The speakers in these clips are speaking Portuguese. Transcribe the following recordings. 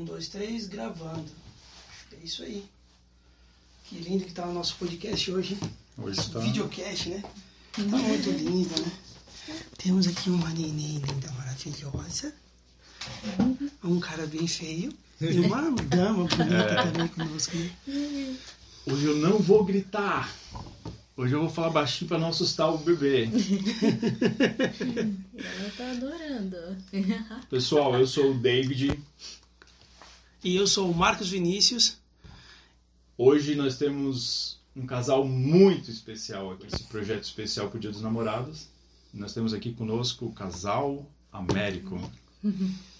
Um, dois, três, gravando. É isso aí. Que lindo que tá o nosso podcast hoje. hein? Hoje Nosso tá. videocast, né? Tá muito lindo, né? Temos aqui uma neném linda, maravilhosa. Um cara bem feio. E uma dama bonita também conosco, né? Hoje eu não vou gritar. Hoje eu vou falar baixinho pra não assustar o bebê. Ela tá adorando. Pessoal, eu sou o David. E eu sou o Marcos Vinícius. Hoje nós temos um casal muito especial aqui, esse projeto especial pro Dia dos Namorados. Nós temos aqui conosco o casal Américo.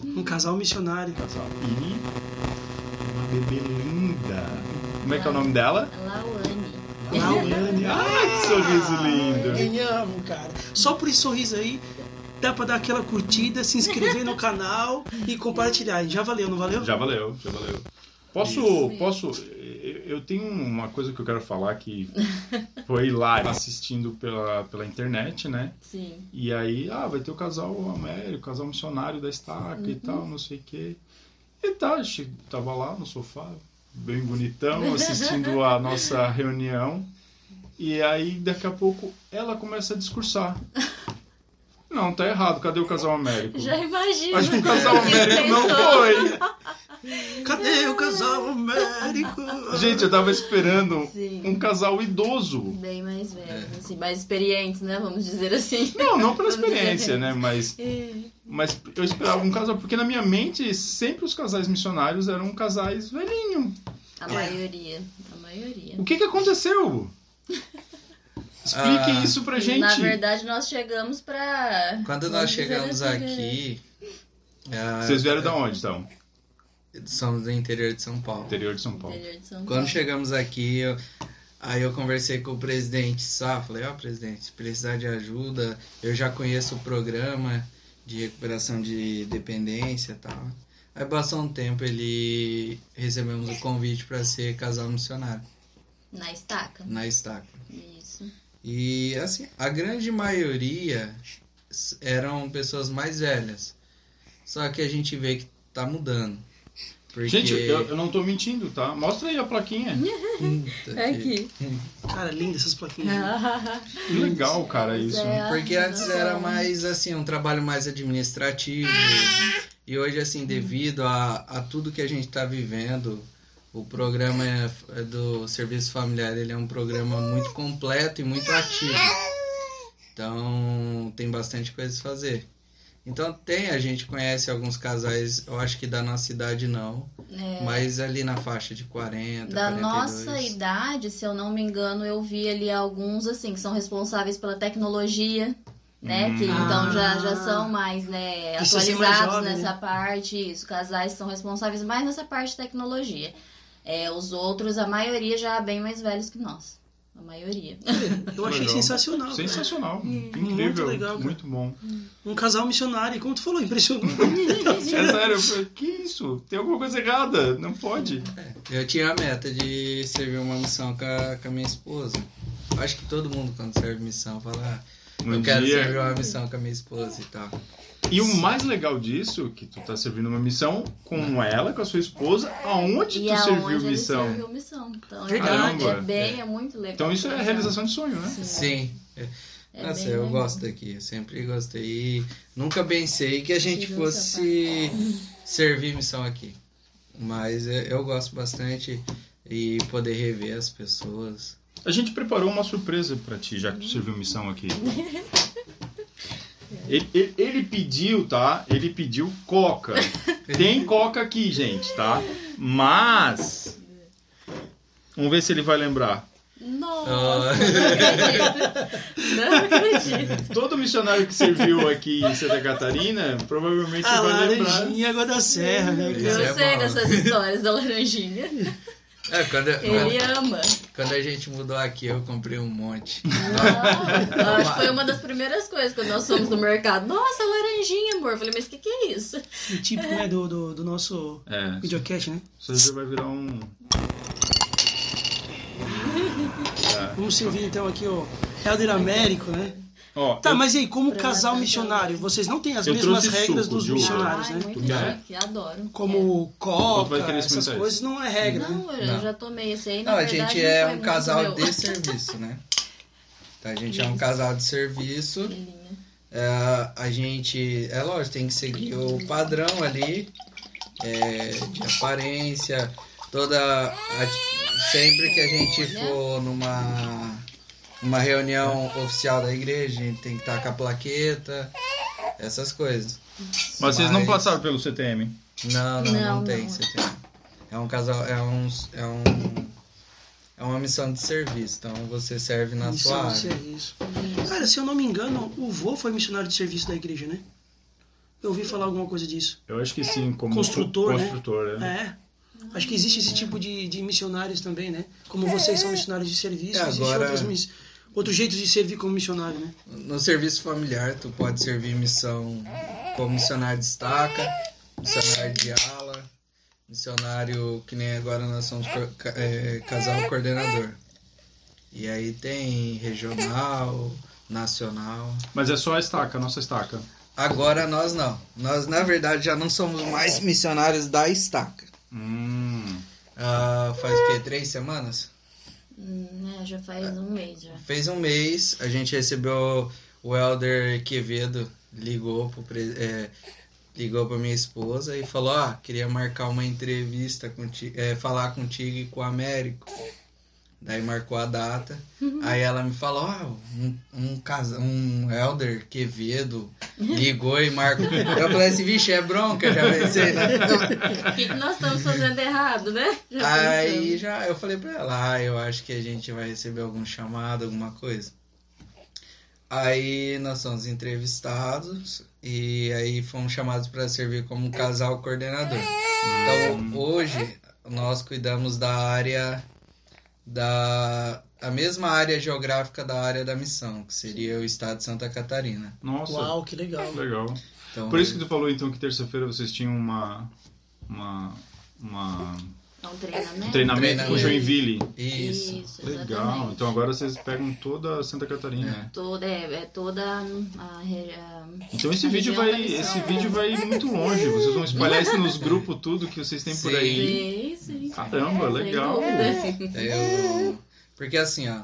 Um casal missionário. Casal. E uma bebê linda. Como é que é o nome dela? Lauane. Lauane. Ai, que sorriso lindo. Me amo, cara. Só por esse sorriso aí, dá pra dar aquela curtida, se inscrever no canal e compartilhar. Já valeu, não valeu? Já valeu, já valeu. Posso, Isso. posso, eu tenho uma coisa que eu quero falar que foi lá assistindo pela, pela internet, né? Sim. E aí, ah, vai ter o casal Américo, o casal missionário da estaca e tal, não sei o quê. E tá, tava lá no sofá, bem bonitão, assistindo a nossa reunião. E aí, daqui a pouco, ela começa a discursar. Não, tá errado, cadê o casal Américo? Já imagino. Acho que o casal Américo não foi. Cadê o casal Américo? Gente, eu tava esperando Sim. um casal idoso. Bem mais velhos, É. assim, mais experientes, né? Vamos dizer assim. Não, não pela experiência, né? Mas, É. mas eu esperava um casal, porque na minha mente sempre os casais missionários eram casais velhinhos. A maioria. A maioria. O que que aconteceu? Expliquem Ah, isso pra gente. Na verdade, nós chegamos pra. Quando nós chegamos assim, aqui. ah, Vocês vieram da onde, então? Somos do interior de São Paulo. Interior de São Paulo. de São Quando Paulo. chegamos aqui, eu- aí eu conversei com o presidente Sá, falei, ó presidente, se precisar de ajuda, eu já conheço o programa de recuperação de dependência e tal. Aí passou um tempo, ele recebemos o convite para ser casal missionário Na estaca. na estaca. Isso. E assim, a grande maioria eram pessoas mais velhas. Só que a gente vê que tá mudando. Porque... Gente, eu, eu não tô mentindo, tá? Mostra aí a plaquinha. É que- aqui. Cara, linda essas plaquinhas. Que legal, cara, isso. É. Porque antes era mais assim, um trabalho mais administrativo. E hoje, assim, devido a, a tudo que a gente está vivendo, o programa é- é do Serviço Familiar ele é um programa muito completo e muito ativo. Então tem bastante coisa a fazer. Então tem, a gente conhece alguns casais, eu acho que da nossa idade não, É. mas ali na faixa de 40, Da 42. nossa idade, se eu não me engano, eu vi ali alguns assim que são responsáveis pela tecnologia, né? Hum. Que então já, Ah. já são mais, né, Precisa ser mais atualizados jovem, nessa né? parte. Isso, casais são responsáveis mais nessa parte de tecnologia. É, os outros, a maioria já bem mais velhos que nós. A maioria. Eu achei Legal. sensacional. cara. Sensacional. Muito Incrível. legal, cara. Muito bom. Um casal missionário, como tu falou, impressionante. É sério, eu falei, que isso? Tem alguma coisa errada. Não pode. Eu tinha a meta de servir uma missão com a, com a minha esposa. Acho que todo mundo, quando serve missão, fala: ah, Um Eu quero dia- servir uma missão com a minha esposa e tal. E o mais legal disso, que tu tá servindo uma missão com ela, com a sua esposa, aonde e tu aonde serviu ele missão? serviu missão. Então, Verdade. é bem, é muito legal. Então isso é a realização de sonho, né? Sim. É Nossa, bem eu legal. gosto daqui. Eu sempre gostei. E nunca pensei que a gente essa fosse servir missão aqui. Mas é, eu gosto bastante e poder rever as pessoas. A gente preparou uma surpresa pra ti, já que tu serviu missão aqui. Ele, ele- ele pediu, tá? Ele pediu coca. Tem coca aqui, gente, tá? Mas. Vamos ver se ele vai lembrar. Nossa, Ah. não acredito. Não acredito. Todo missionário que serviu aqui em Santa Catarina provavelmente A vai lembrar. laranjinha, água da serra, né, Eu é sei bom. dessas histórias da laranjinha. É, quando, Ele ama. quando a gente mudou aqui, eu comprei um monte. Nossa, eu acho que foi uma das primeiras coisas quando nós fomos no mercado. Nossa, laranjinha, amor. Eu falei, mas o que, que é isso? O típico, né, do, do, do nosso É, videocast, né? isso já vai virar um. É. Vamos servir então aqui o Helder Américo, né? Ó, Tá, eu- mas e aí, como casal missionário, vocês não têm as Eu mesmas regras suco dos missionários, Ai, né? muito chique, adoro. Como vai coca, essas coisas, não é regra, né? Não, eu Não. já tomei esse aí, na Não, a verdade, gente não é foi um muito casal meu. de serviço, né? Então a gente é um Isso. casal de serviço. É, a gente, é lógico, tem que seguir o padrão ali é, de aparência, toda. a- sempre que a gente for numa, uma reunião oficial da igreja, a gente tem que estar com a plaqueta, essas coisas. Mas vocês não Mas- passaram pelo CTM. Não, não, não, Não, tem, não. tem. É um casal, é um, é um, é uma missão de serviço, então você serve na Missão sua de área. serviço. Cara, se eu não me engano, o vô foi missionário de serviço da igreja, né? Eu ouvi falar alguma coisa disso. Eu acho que sim, como Construtor, né? construtor, né? É. Acho que existe esse tipo de, de missionários também, né? Como vocês são missionários de serviço, É, agora- outras miss... outros jeitos de servir como missionário, né? No serviço familiar, tu pode servir missão como missionário de estaca, missionário de ala, missionário que nem agora nós somos é, casal coordenador. E aí tem regional, nacional. Mas é só a estaca, a nossa estaca. Agora nós não. Nós na verdade já não somos mais missionários da estaca. Hum. Ah, faz o quê? Três semanas? Hum, é, já faz um mês já. Fez um mês, a gente recebeu o Elder Quevedo, ligou pro pre- é, ligou pra minha esposa e falou, ah, queria marcar uma entrevista contigo, é, falar contigo e com o Américo. Daí marcou a data. Aí ela me falou, ah, um, um, casa, um Elder Quevedo ligou e marcou. Eu falei assim, vixe, é bronca, já pensei? O que, que nós estamos fazendo errado, né? Já Aí pensamos. já eu falei pra ela, ah, eu acho que a gente vai receber algum chamado, alguma coisa. Aí nós fomos entrevistados e aí fomos chamados para servir como casal coordenador. Então hoje nós cuidamos da área da a mesma área geográfica da área da missão, que seria o estado de Santa Catarina. Nossa, Uau, que legal. legal. Então, Por isso que tu falou então que terça-feira vocês tinham uma uma uma É um treinamento. um treinamento com. Joinville. isso. Isso, Legal. exatamente. Então agora vocês pegam toda Santa Catarina. Toda, é, é toda a, a- Então esse a vídeo vai esse vídeo vai muito longe. Vocês vão espalhar isso nos grupos tudo que vocês têm por Sim. aí. Sim, sim. Caramba, Sem legal. Eu, porque assim, ó,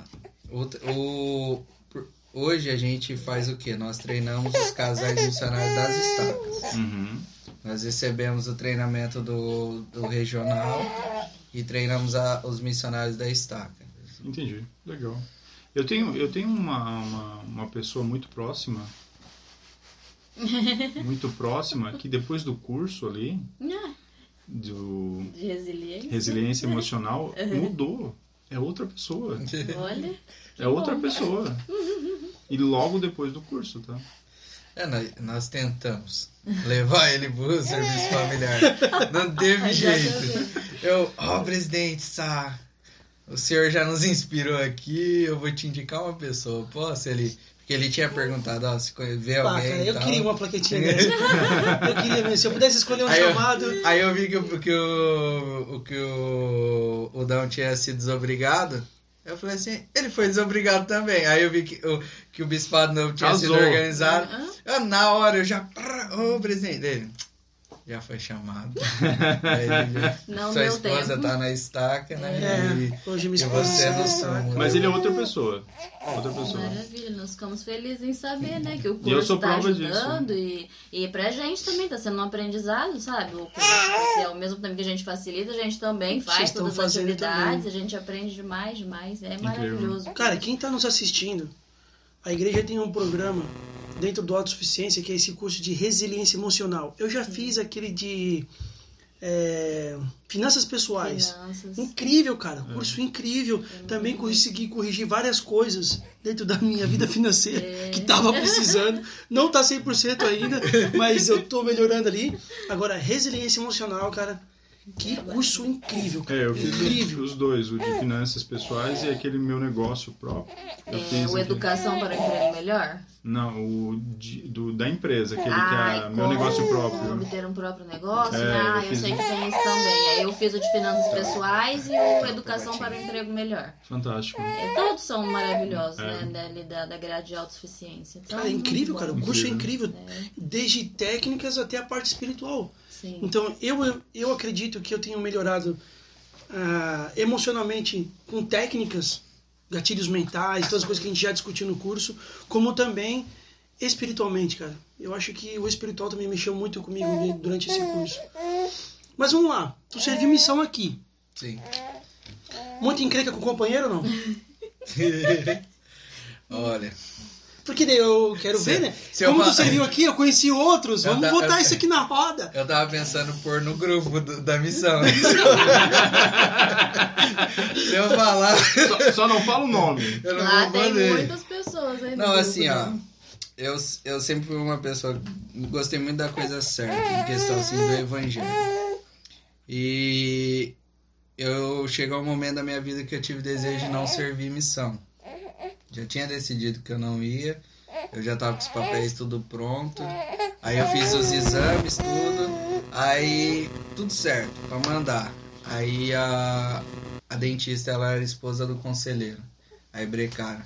o, o- por- hoje a gente faz o quê? Nós treinamos os casais missionários das estacas. Uhum. Nós recebemos o treinamento do, do regional e treinamos a- os missionários da estaca. Entendi. Legal. Eu tenho, eu tenho uma, uma, uma pessoa muito próxima, muito próxima, que depois do curso ali, Ah, do De resiliência. resiliência emocional, mudou. É outra pessoa. Olha. É outra pessoa. E logo depois do curso, tá? É, nós, nós tentamos levar ele pro serviço familiar. Não teve jeito. Eu, ó, presidente, Sá, o senhor já nos inspirou aqui, eu vou te indicar uma pessoa. Posso? Ele, porque ele tinha perguntado, ó, se vê Pá, alguém eu tal. queria uma plaquetinha dessa. eu queria mesmo. Se eu pudesse escolher um Aí eu- chamado. Aí eu vi que, o- que, o, o, que o, o Dão tinha sido desobrigado. Eu falei assim, ele foi desobrigado também. Aí eu vi que o, que o bispado novo tinha sido Casou. organizado. Hã? Ah, Na hora eu já. Ô, presidente dele. Já foi chamado. Já- Não sua esposa tempo. tá na estaca, né? É, hoje minha E esposa você. Mas ele é outra pessoa. Outra pessoa. Maravilha, nós ficamos felizes em saber, né? Que o E eu curso está ajudando e, e pra gente também tá sendo um aprendizado, sabe? O curso, ao mesmo tempo que a gente facilita, a gente também Vocês faz estão todas as atividades, também. a gente aprende demais, demais. É Incrível. maravilhoso. Cara, quem está nos assistindo, a igreja tem um programa dentro do Autossuficiência que é esse curso de resiliência emocional. Eu já fiz aquele de é, finanças pessoais. Finanças. Incrível, cara. Curso incrível. Também consegui corrigir várias coisas dentro da minha vida financeira É. que tava precisando. Não tá 100% ainda, mas eu tô melhorando ali. Agora, resiliência emocional, cara. Que curso incrível. É, eu fiz incrível. os, dois, o de finanças pessoais e aquele meu negócio próprio. Eu É, o Educação para um Emprego Melhor? Não, o de- do, da empresa, aquele Ai, que é meu negócio próprio. Obter um próprio negócio? É, ah, eu eu fiz sei que tem isso também. Aí É, eu fiz o de finanças pessoais e o educação para o emprego melhor. Fantástico. É, todos são maravilhosos, É. né? Da, da grade de autossuficiência. Então, Cara, é incrível, cara. O curso é Incrível, incrível. Desde técnicas até a parte espiritual. Sim. Então, eu, eu acredito que eu tenho melhorado ah, emocionalmente com técnicas, gatilhos mentais, todas as coisas que a gente já discutiu no curso, como também espiritualmente, cara. Eu acho que o espiritual também mexeu muito comigo durante esse curso. Mas vamos lá, tu serviu missão aqui. Sim. Muito encrenca com o companheiro ou não? Olha. Porque daí eu quero Se- ver, né? se eu Como tu fa- serviu aqui, eu conheci outros. Eu Vamos ta- botar eu- isso aqui na roda. Eu tava pensando em pôr no grupo do- da missão. Se eu falar, Só, só não fala o nome. eu não Lá vou tem poder. muitas pessoas aí no Não, grupo, assim, ó. né? Eu, eu sempre fui uma pessoa. Gostei muito da coisa certa, em questão assim do evangelho. E eu chegou um momento da minha vida que eu tive desejo de não servir missão. Já tinha decidido que eu não ia. Eu já tava com os papéis tudo pronto. Aí eu fiz os exames, tudo. Aí tudo certo, pra mandar. Aí a, a dentista, ela era esposa do conselheiro. Aí brecaram.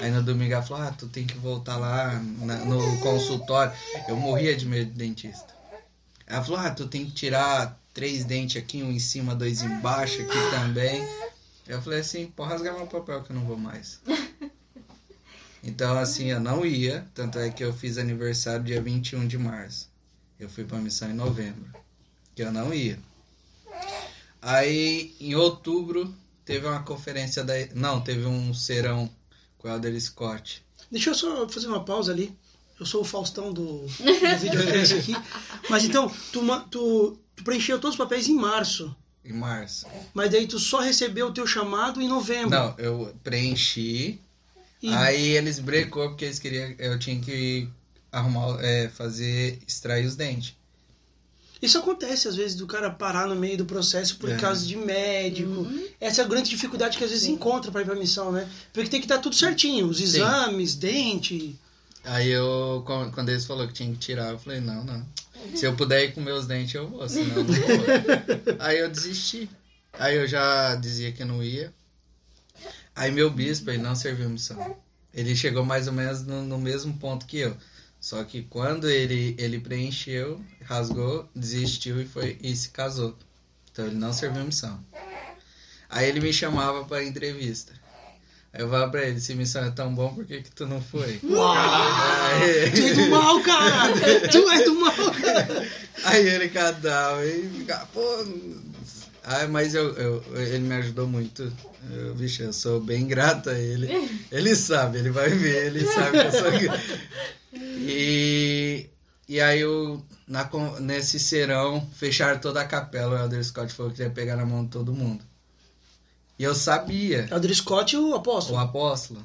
Aí no domingo ela falou, ah, tu tem que voltar lá na- no consultório. Eu morria de medo de dentista. Ela falou, ah, tu tem que tirar três dentes aqui, um em cima, dois embaixo, aqui também. Eu falei assim, pode rasgar meu papel que eu não vou mais. Então, assim, eu não ia. Tanto é que eu fiz aniversário dia 21 de março. Eu fui pra missão em novembro. Que eu não ia. Aí, em outubro, teve uma conferência da. Não, teve um serão com o Elder Scott. Deixa eu só fazer uma pausa ali. Eu sou o Faustão do, do videocast aqui. Mas então, tu, tu, tu preencheu todos os papéis em março. Em março. Mas daí tu só recebeu o teu chamado em novembro. Não, eu preenchi. E- Aí eles brecou porque eles queriam. Eu tinha que arrumar, é, fazer. extrair os dentes. Isso acontece, às vezes, do cara parar no meio do processo por É. causa de médico. Essa é a grande dificuldade que às vezes encontra para ir pra missão, né? Porque tem que estar tudo certinho. Os exames, dente. Aí eu, quan- quando eles falaram que tinha que tirar, eu falei, não, não. Se eu puder ir com meus dentes, eu vou, senão eu não vou. Aí eu desisti. Aí eu já dizia que não ia. Aí meu bispo, ele não serviu missão. Ele chegou mais ou menos no, no mesmo ponto que eu. Só que quando ele, ele preencheu, rasgou, desistiu e, foi, e se casou. Então ele não serviu missão. Aí ele me chamava para entrevista. Aí eu falava pra ele, se missão é tão bom, por que, que tu não foi? Uau! Aí, Tu é do mal, cara! tu é do mal, cara! aí ele cadava e ficava, pô. Ai, mas eu, eu, ele me ajudou muito. Eu, bicho, eu sou bem grato a ele. Ele sabe, ele vai ver, ele sabe que eu sou. E, e aí eu, na, nesse serão, fecharam toda a capela. O Elder Scott falou que ia pegar na mão de todo mundo. E eu sabia. Elder Scott e o o apóstolo. apóstolo.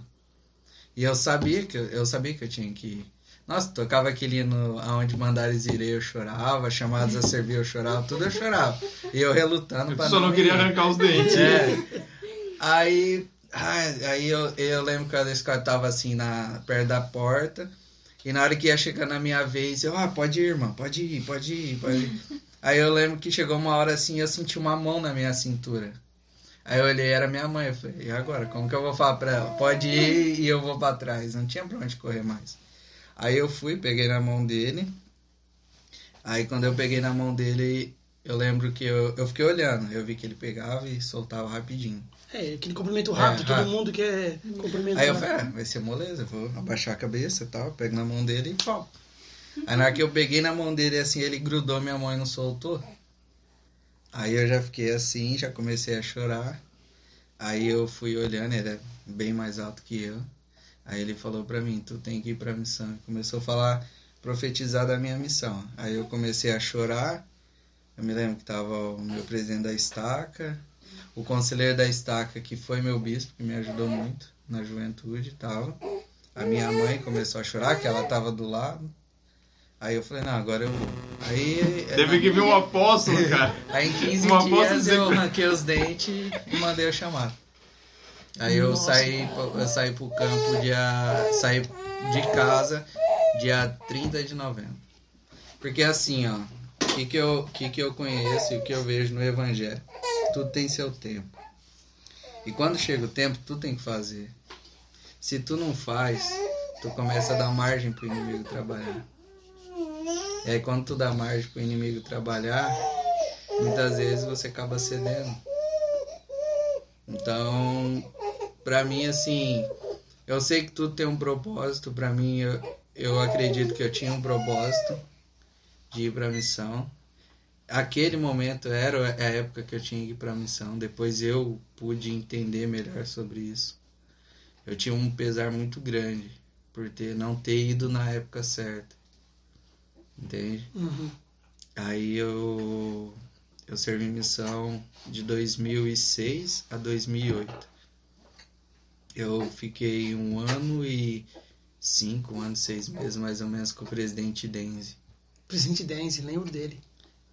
E eu sabia que eu, eu sabia que eu tinha que ir. Nossa, tocava aquele hino aonde mandares irei, eu chorava, chamados a servir, eu chorava, tudo eu chorava. E eu relutando pra Só não ir. queria arrancar os dentes. É. Aí, aí eu, eu lembro que a Scott tava assim na, perto da porta. E na hora que ia chegar na minha vez, eu, ah, pode ir, irmão, pode ir, pode ir, pode ir. aí eu lembro que chegou uma hora assim, eu senti uma mão na minha cintura. Aí eu olhei, era minha mãe, eu falei, e agora? Como que eu vou falar pra ela? Pode ir e eu vou pra trás. Não tinha pra onde correr mais. Aí eu fui, peguei na mão dele. Aí quando eu peguei na mão dele, eu lembro que eu, eu fiquei olhando. Eu vi que ele pegava e soltava rapidinho. É, aquele cumprimento rápido, É, todo rápido. mundo quer cumprimento Aí eu rápido. falei, ah, vai ser moleza, eu vou abaixar a cabeça e tal, pego na mão dele e pau. Aí na hora que eu peguei na mão dele assim, ele grudou minha mão e não soltou. Aí eu já fiquei assim, já comecei a chorar. Aí eu fui olhando, ele é bem mais alto que eu. Aí ele falou pra mim, tu tem que ir pra missão. Começou a falar, profetizar da minha missão. Aí eu comecei a chorar. Eu me lembro que tava o meu presidente da estaca, o conselheiro da estaca, que foi meu bispo, que me ajudou muito na juventude, tava. A minha mãe começou a chorar, que ela tava do lado. Aí eu falei, não, agora eu vou. Aí, Teve que vir um apóstolo, cara. aí em 15 Uma aposta dias eu que- arranquei os dentes e mandei o chamado. Aí eu Nossa. saí, eu saí pro campo dia. saí de casa dia 30 de novembro. Porque assim, ó, que, que, eu, que, que eu conheço e o que eu vejo no Evangelho? Tudo tem seu tempo. E quando chega o tempo, tu tem que fazer. Se tu não faz, tu começa a dar margem pro inimigo trabalhar. E aí quando tu dá margem pro inimigo trabalhar, muitas vezes você acaba cedendo. Então, pra mim assim, eu sei que tudo tem um propósito, pra mim eu, eu acredito que eu tinha um propósito de ir pra missão. Aquele momento era a época que eu tinha que ir pra missão, depois eu pude entender melhor sobre isso. Eu tinha um pesar muito grande por ter não ter ido na época certa. Entende? Uhum. Aí eu eu servi missão de 2006 a 2008. Eu fiquei um ano e cinco, um ano e seis meses mais ou menos com o presidente Denzi. Presidente Denzi, lembro dele.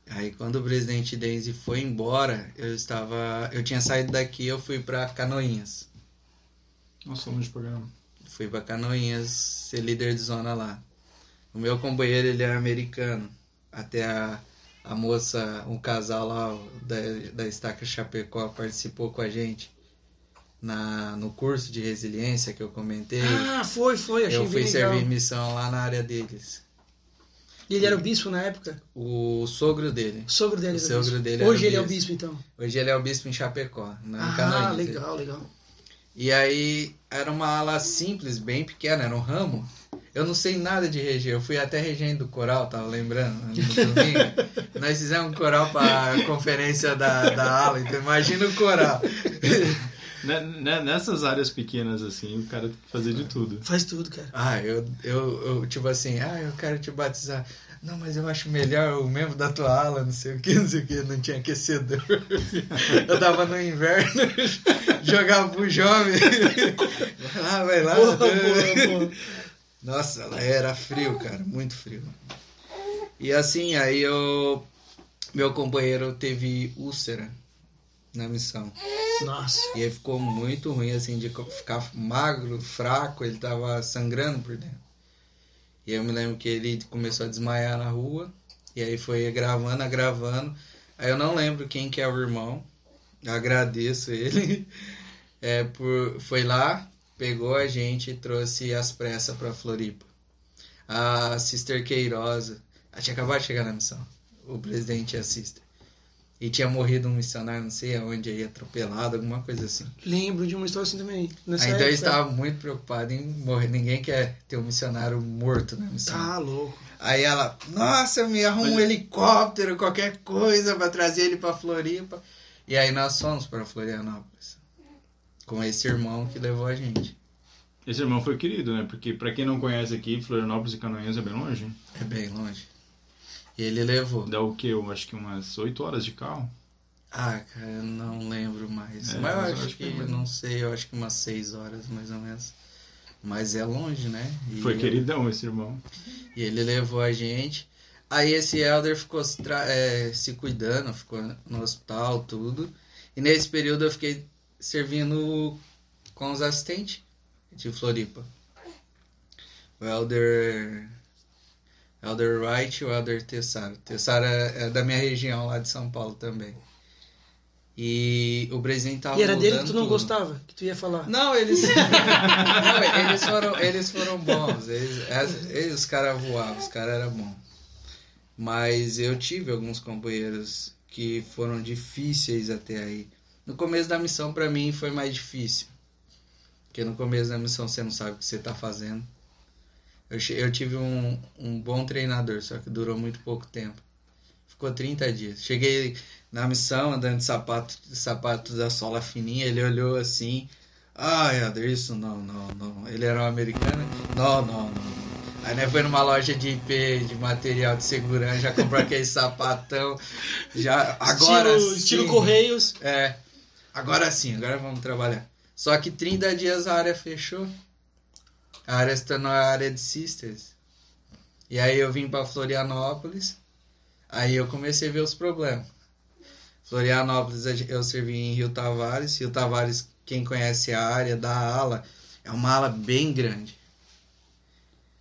Aí quando o presidente Denzi foi embora, eu estava, eu tinha saído daqui, eu fui para Canoinhas. Nossa, longe do programa. Fui para Canoinhas ser líder de zona lá. O meu companheiro ele é americano. Até a, a moça, um casal lá da, da Estaca Chapecó participou com a gente na, no curso de resiliência que eu comentei. Ah, foi, foi, achei eu fui legal. servir missão lá na área deles. E ele era o bispo na época? O sogro dele. O sogro dele O sogro dele Hoje ele é o bispo. então. Hoje ele é o bispo em Chapecó, na Ah, legal, legal. E aí era uma ala simples, bem pequena, era um ramo. Eu não sei nada de reger. Eu fui até regendo do coral, tava lembrando, no domingo. Nós fizemos um coral para conferência da, da ala, então imagina o coral. Né- né- Nessas áreas pequenas, assim, o cara tem que fazer de tudo. Faz tudo, cara. Ah, eu, eu, eu, tipo assim, ah, eu quero te batizar. Não, mas eu acho melhor o membro da tua ala, não sei o que, não sei o que, não tinha aquecedor. Eu tava no inverno, jogava pro jovem. Vai lá, vai lá. Boa, boa, boa. Nossa, ela era frio, cara, muito frio. E assim, aí eu. Meu companheiro teve úlcera na missão. Nossa. E aí ficou muito ruim, assim, de ficar magro, fraco, ele tava sangrando por dentro. E aí eu me lembro que ele começou a desmaiar na rua, e aí foi gravando, gravando. Aí eu não lembro quem que é o irmão, agradeço ele. É, por, foi lá, pegou a gente e trouxe as pressas pra Floripa. A Sister Queirosa, ela tinha acabado de chegar na missão, o presidente e a Sister. E tinha morrido um missionário, não sei aonde, aí atropelado, alguma coisa assim. Lembro de uma história assim também. Nessa Aí, então eu época. estava muito preocupado em morrer. Ninguém quer ter um missionário morto na missão. Tá louco. Aí ela, nossa, me arruma um helicóptero, qualquer coisa pra trazer ele pra Floripa. E aí nós fomos pra Florianópolis. Com esse irmão que levou a gente. Esse irmão foi querido, né? Porque pra quem não conhece aqui, Florianópolis e Canoinhas é bem longe. É bem longe. E ele levou. Dá o quê? Eu acho que umas 8 horas de carro. Ah, cara, eu não lembro mais. É, mas eu mas acho acho que, que é não sei, eu acho que umas seis horas mais ou menos. Mas é longe, né? E Foi eu- queridão esse irmão. E ele levou a gente. Aí esse elder ficou é, se cuidando, ficou no hospital, tudo. E nesse período eu fiquei servindo com os assistentes de Floripa. O elder. Elder Wright e o elder Tessara. Tessara é da minha região lá de São Paulo também. E o presidente tava E era dele que tu não tudo. gostava, que tu ia falar. Não, eles. não, eles foram, eles foram bons. Eles, as- eles- os caras voavam, os caras eram bons. Mas eu tive alguns companheiros que foram difíceis até aí. No começo da missão, pra mim, foi mais difícil. Porque no começo da missão você não sabe o que você tá fazendo. Eu, eu tive um, um bom treinador, só que durou muito pouco tempo. Ficou 30 dias. Cheguei na missão, andando de sapato, de sapato da sola fininha, ele olhou assim. Ah, Helder, isso não, não, não. Ele era um americano? Não, não, não. Aí né, foi numa loja de IP, de material de segurança, já comprou aquele sapatão. Já, agora estilo, sim. estilo Correios. É, agora sim, agora vamos trabalhar. Só que 30 dias a área fechou. A área se tornou a área de Sisters. E aí eu vim para Florianópolis. Aí eu comecei a ver os problemas. Florianópolis eu servi em Rio Tavares. Rio Tavares, quem conhece a área da ala, é uma ala bem grande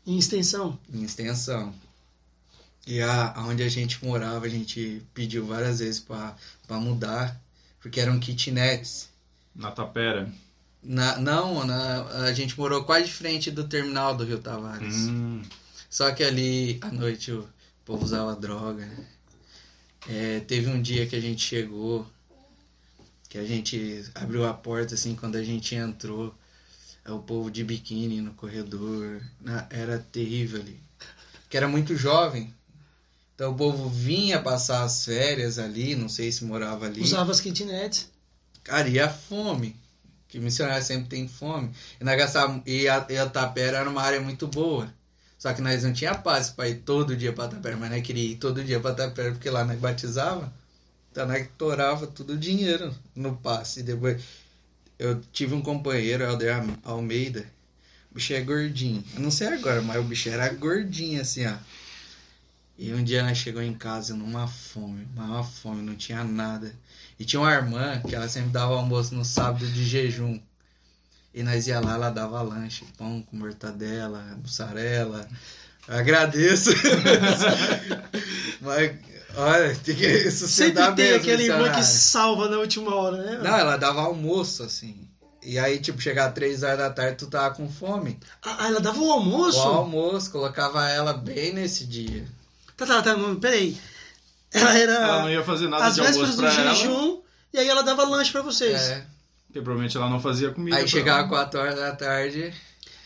Em extensão. em extensão. E a, onde a gente morava, a gente pediu várias vezes pra mudar, porque eram kitnets. Na Tapera. Na, não, na, a gente morou quase de frente do terminal do Rio Tavares. Hum, Só que ali à noite o povo usava droga. né? É, teve um dia que a gente chegou, que a gente abriu a porta assim, quando a gente entrou, é o povo de biquíni no corredor. Na- era terrível ali. Que era muito jovem. Então o povo vinha passar as férias ali, não sei se morava ali. Usava as kitnets. Cara, e a fome. Que missionário sempre tem fome. E, e, a, e a Tapera era uma área muito boa. Só que nós não tinha passe pra ir todo dia pra Tapera, mas nós queria ir todo dia pra Tapera, porque lá nós batizava. Então nós torava tudo o dinheiro no passe. E depois eu tive um companheiro, Helder Almeida. O bicho é gordinho. Eu não sei agora, mas o bicho era gordinho assim, ó. E um dia nós chegou em casa numa fome, uma fome, não tinha nada. E tinha uma irmã que ela sempre dava almoço no sábado de jejum. E nós ia lá, ela dava lanche, pão com mortadela, mussarela. Eu agradeço. Mas, olha, tem que Sempre sustentar tem mesmo, aquele irmão que salva na última hora, né? Não, ela dava almoço, assim. E aí, tipo, chegava três horas da tarde, tu tava com fome. Ah, ela dava o almoço? O almoço, colocava ela bem nesse dia. Tá, tá, tá, não, peraí. Ela era ela não ia fazer nada às de vésperas almoço do pra ela. jejum e aí ela dava lanche pra vocês. É. Porque provavelmente ela não fazia comida. Aí chegava ela. quatro horas da tarde.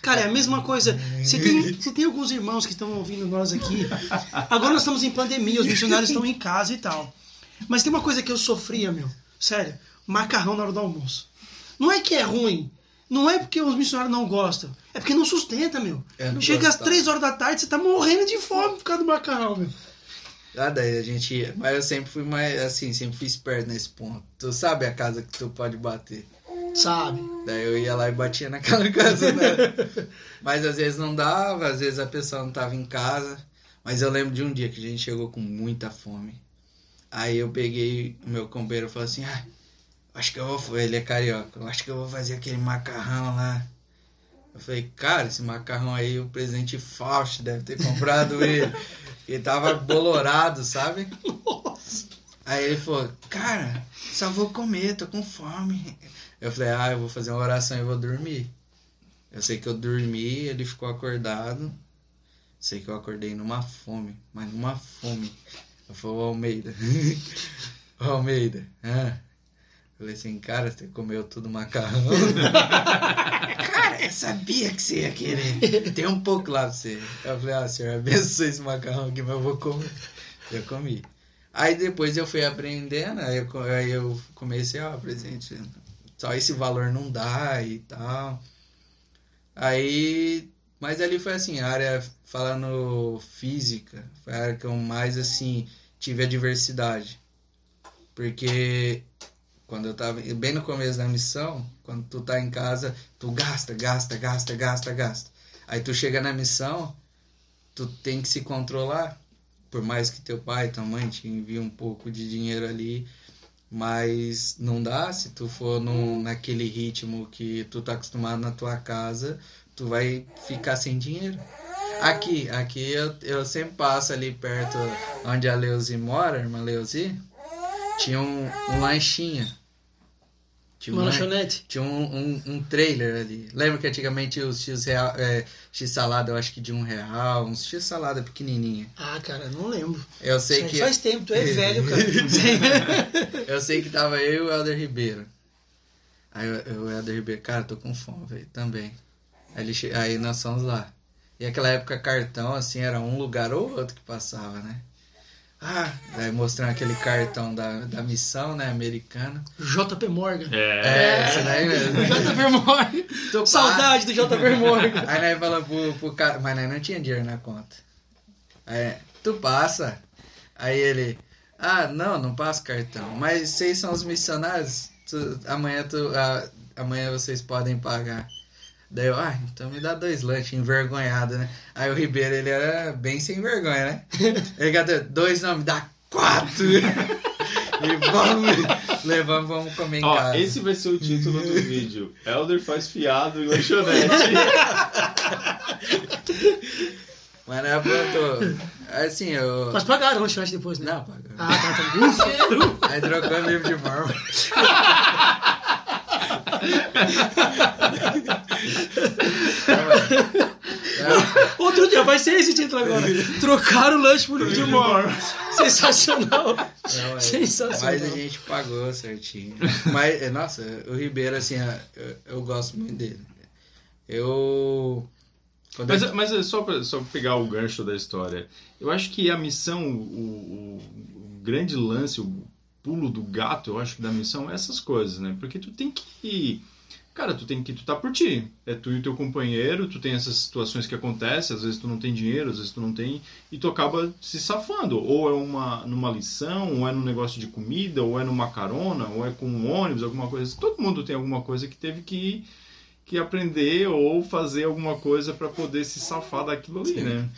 Cara, é a mesma coisa. Se tem, se tem alguns irmãos que estão ouvindo nós aqui. Agora nós estamos em pandemia, os missionários estão em casa e tal. Mas tem uma coisa que eu sofria, meu. Sério. Macarrão na hora do almoço. Não é que é ruim. Não é porque os missionários não gostam. É porque não sustenta, meu. Eu não Chega às três horas da tarde, você tá morrendo de fome por causa do macarrão, meu. Ah, daí a gente ia. Mas eu sempre fui mais, assim, sempre fui esperto nesse ponto. Tu sabe a casa que tu pode bater. Sabe? Daí eu ia lá e batia naquela casa, né? Mas às vezes não dava, às vezes a pessoa não tava em casa. Mas eu lembro de um dia que a gente chegou com muita fome. Aí eu peguei o meu companheiro e falei assim, ah, acho que eu vou. Ele é carioca, eu acho que eu vou fazer aquele macarrão lá. Eu falei, cara, esse macarrão aí o presidente Fausto deve ter comprado ele. Ele tava bolorado, sabe? Aí ele falou, cara, só vou comer, tô com fome. Eu falei, ah, eu vou fazer uma oração e vou dormir. Eu sei que eu dormi, ele ficou acordado. Sei que eu acordei numa fome, mas numa fome. Eu falei, Almeida. Almeida. Ah. Eu falei assim, cara, você comeu tudo macarrão. cara, eu sabia que você ia querer. Tem um pouco lá pra você. Eu falei, ah, senhor, abençoe esse macarrão aqui, mas eu vou comer. Eu comi. Aí depois eu fui aprendendo, aí eu, aí eu comecei, ó, presente, só esse valor não dá e tal. Aí, mas ali foi assim, a área, falando física, foi a área que eu mais, assim, tive a diversidade. Porque quando eu tava, bem no começo da missão, quando tu tá em casa, tu gasta, gasta, gasta, gasta, gasta. Aí tu chega na missão, tu tem que se controlar por mais que teu pai, tua mãe te envie um pouco de dinheiro ali, mas não dá se tu for num, naquele ritmo que tu tá acostumado na tua casa, tu vai ficar sem dinheiro. Aqui, aqui eu, eu sempre passo ali perto onde a Leuzi mora, irmã Leuzi, tinha um, um lanchinho. Tinha um Uma lan- lanchonete. tinha um, um, um trailer ali. Lembra que antigamente os X, real, é, X salada, eu acho que de um real, uns X salada pequenininha. Ah, cara, não lembro. Eu sei que Faz tempo, tu é velho, cara. eu sei que tava eu e o Helder Ribeiro. Aí o o Helder Ribeiro, cara, tô com fome, velho, também. Aí, ele che- aí nós fomos lá. E aquela época cartão, assim, era um lugar ou outro que passava, né? Ah, aí mostrando aquele cartão da, da missão, né, americana. JP Morgan. É, É. esse daí mesmo. JP Morgan. Passa- Saudade do JP Morgan. Aí nós falamos pro, pro cara, mas nós não tinha dinheiro na conta. Aí, tu passa. Aí ele, ah, não, não passa cartão. Mas vocês são os missionários, tu- amanhã, tu, ah, amanhã vocês podem pagar. Daí eu, ah, então me dá dois lanches, envergonhado, né? Aí o Ribeiro, ele era bem sem vergonha, né? Ele cadê? Dois não, me dá quatro. e vamos, levamos, vamos comer em Ó, casa. esse vai ser o título do vídeo. Elder faz fiado em lanchonete. Mas não aprontou. Assim, eu. Mas pagaram o lanchonete depois, né? Não, paga. Ah, tá, tá. Aí trocou livro de mármore. Outro dia, vai ser esse título agora. Trocaram o lanche por de mor. Sensacional. Não, é. Sensacional. Mas a gente pagou certinho. Mas, é, nossa, o Ribeiro, assim, é, eu, eu gosto muito dele. Eu. Quando Mas, eu- mas é só pra, só pra pegar o gancho da história. Eu acho que a missão, o, o- o grande lance, o pulo do gato, eu acho que da missão é essas coisas, né? Porque tu tem que. Cara, tu tem que. Tu tá por ti. É tu e o teu companheiro, tu tem essas situações que acontecem, às vezes tu não tem dinheiro, às vezes tu não tem. E tu acaba se safando. Ou é uma, numa lição, ou é num negócio de comida, ou é numa carona, ou é com um ônibus, alguma coisa. assim. Todo mundo tem alguma coisa que teve que que aprender ou fazer alguma coisa para poder se safar daquilo ali, Sim. né?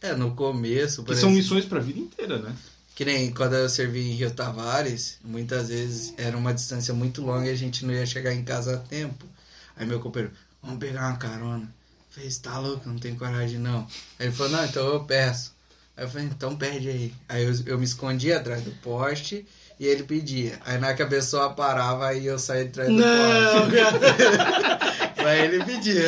É, no começo, por Que são missões para a vida inteira, né? Que nem quando eu servi em Rio Tavares, muitas vezes era uma distância muito longa e a gente não ia chegar em casa a tempo. Aí meu companheiro, vamos pegar uma carona. Eu falei, você tá louco, não tem coragem não. Aí ele falou, não, então eu peço. Aí eu falei, então pede aí. Aí eu, eu me escondia atrás do poste e ele pedia. Aí na que a pessoa parava, aí eu saía atrás do Não, poste. cara. Aí ele pedia.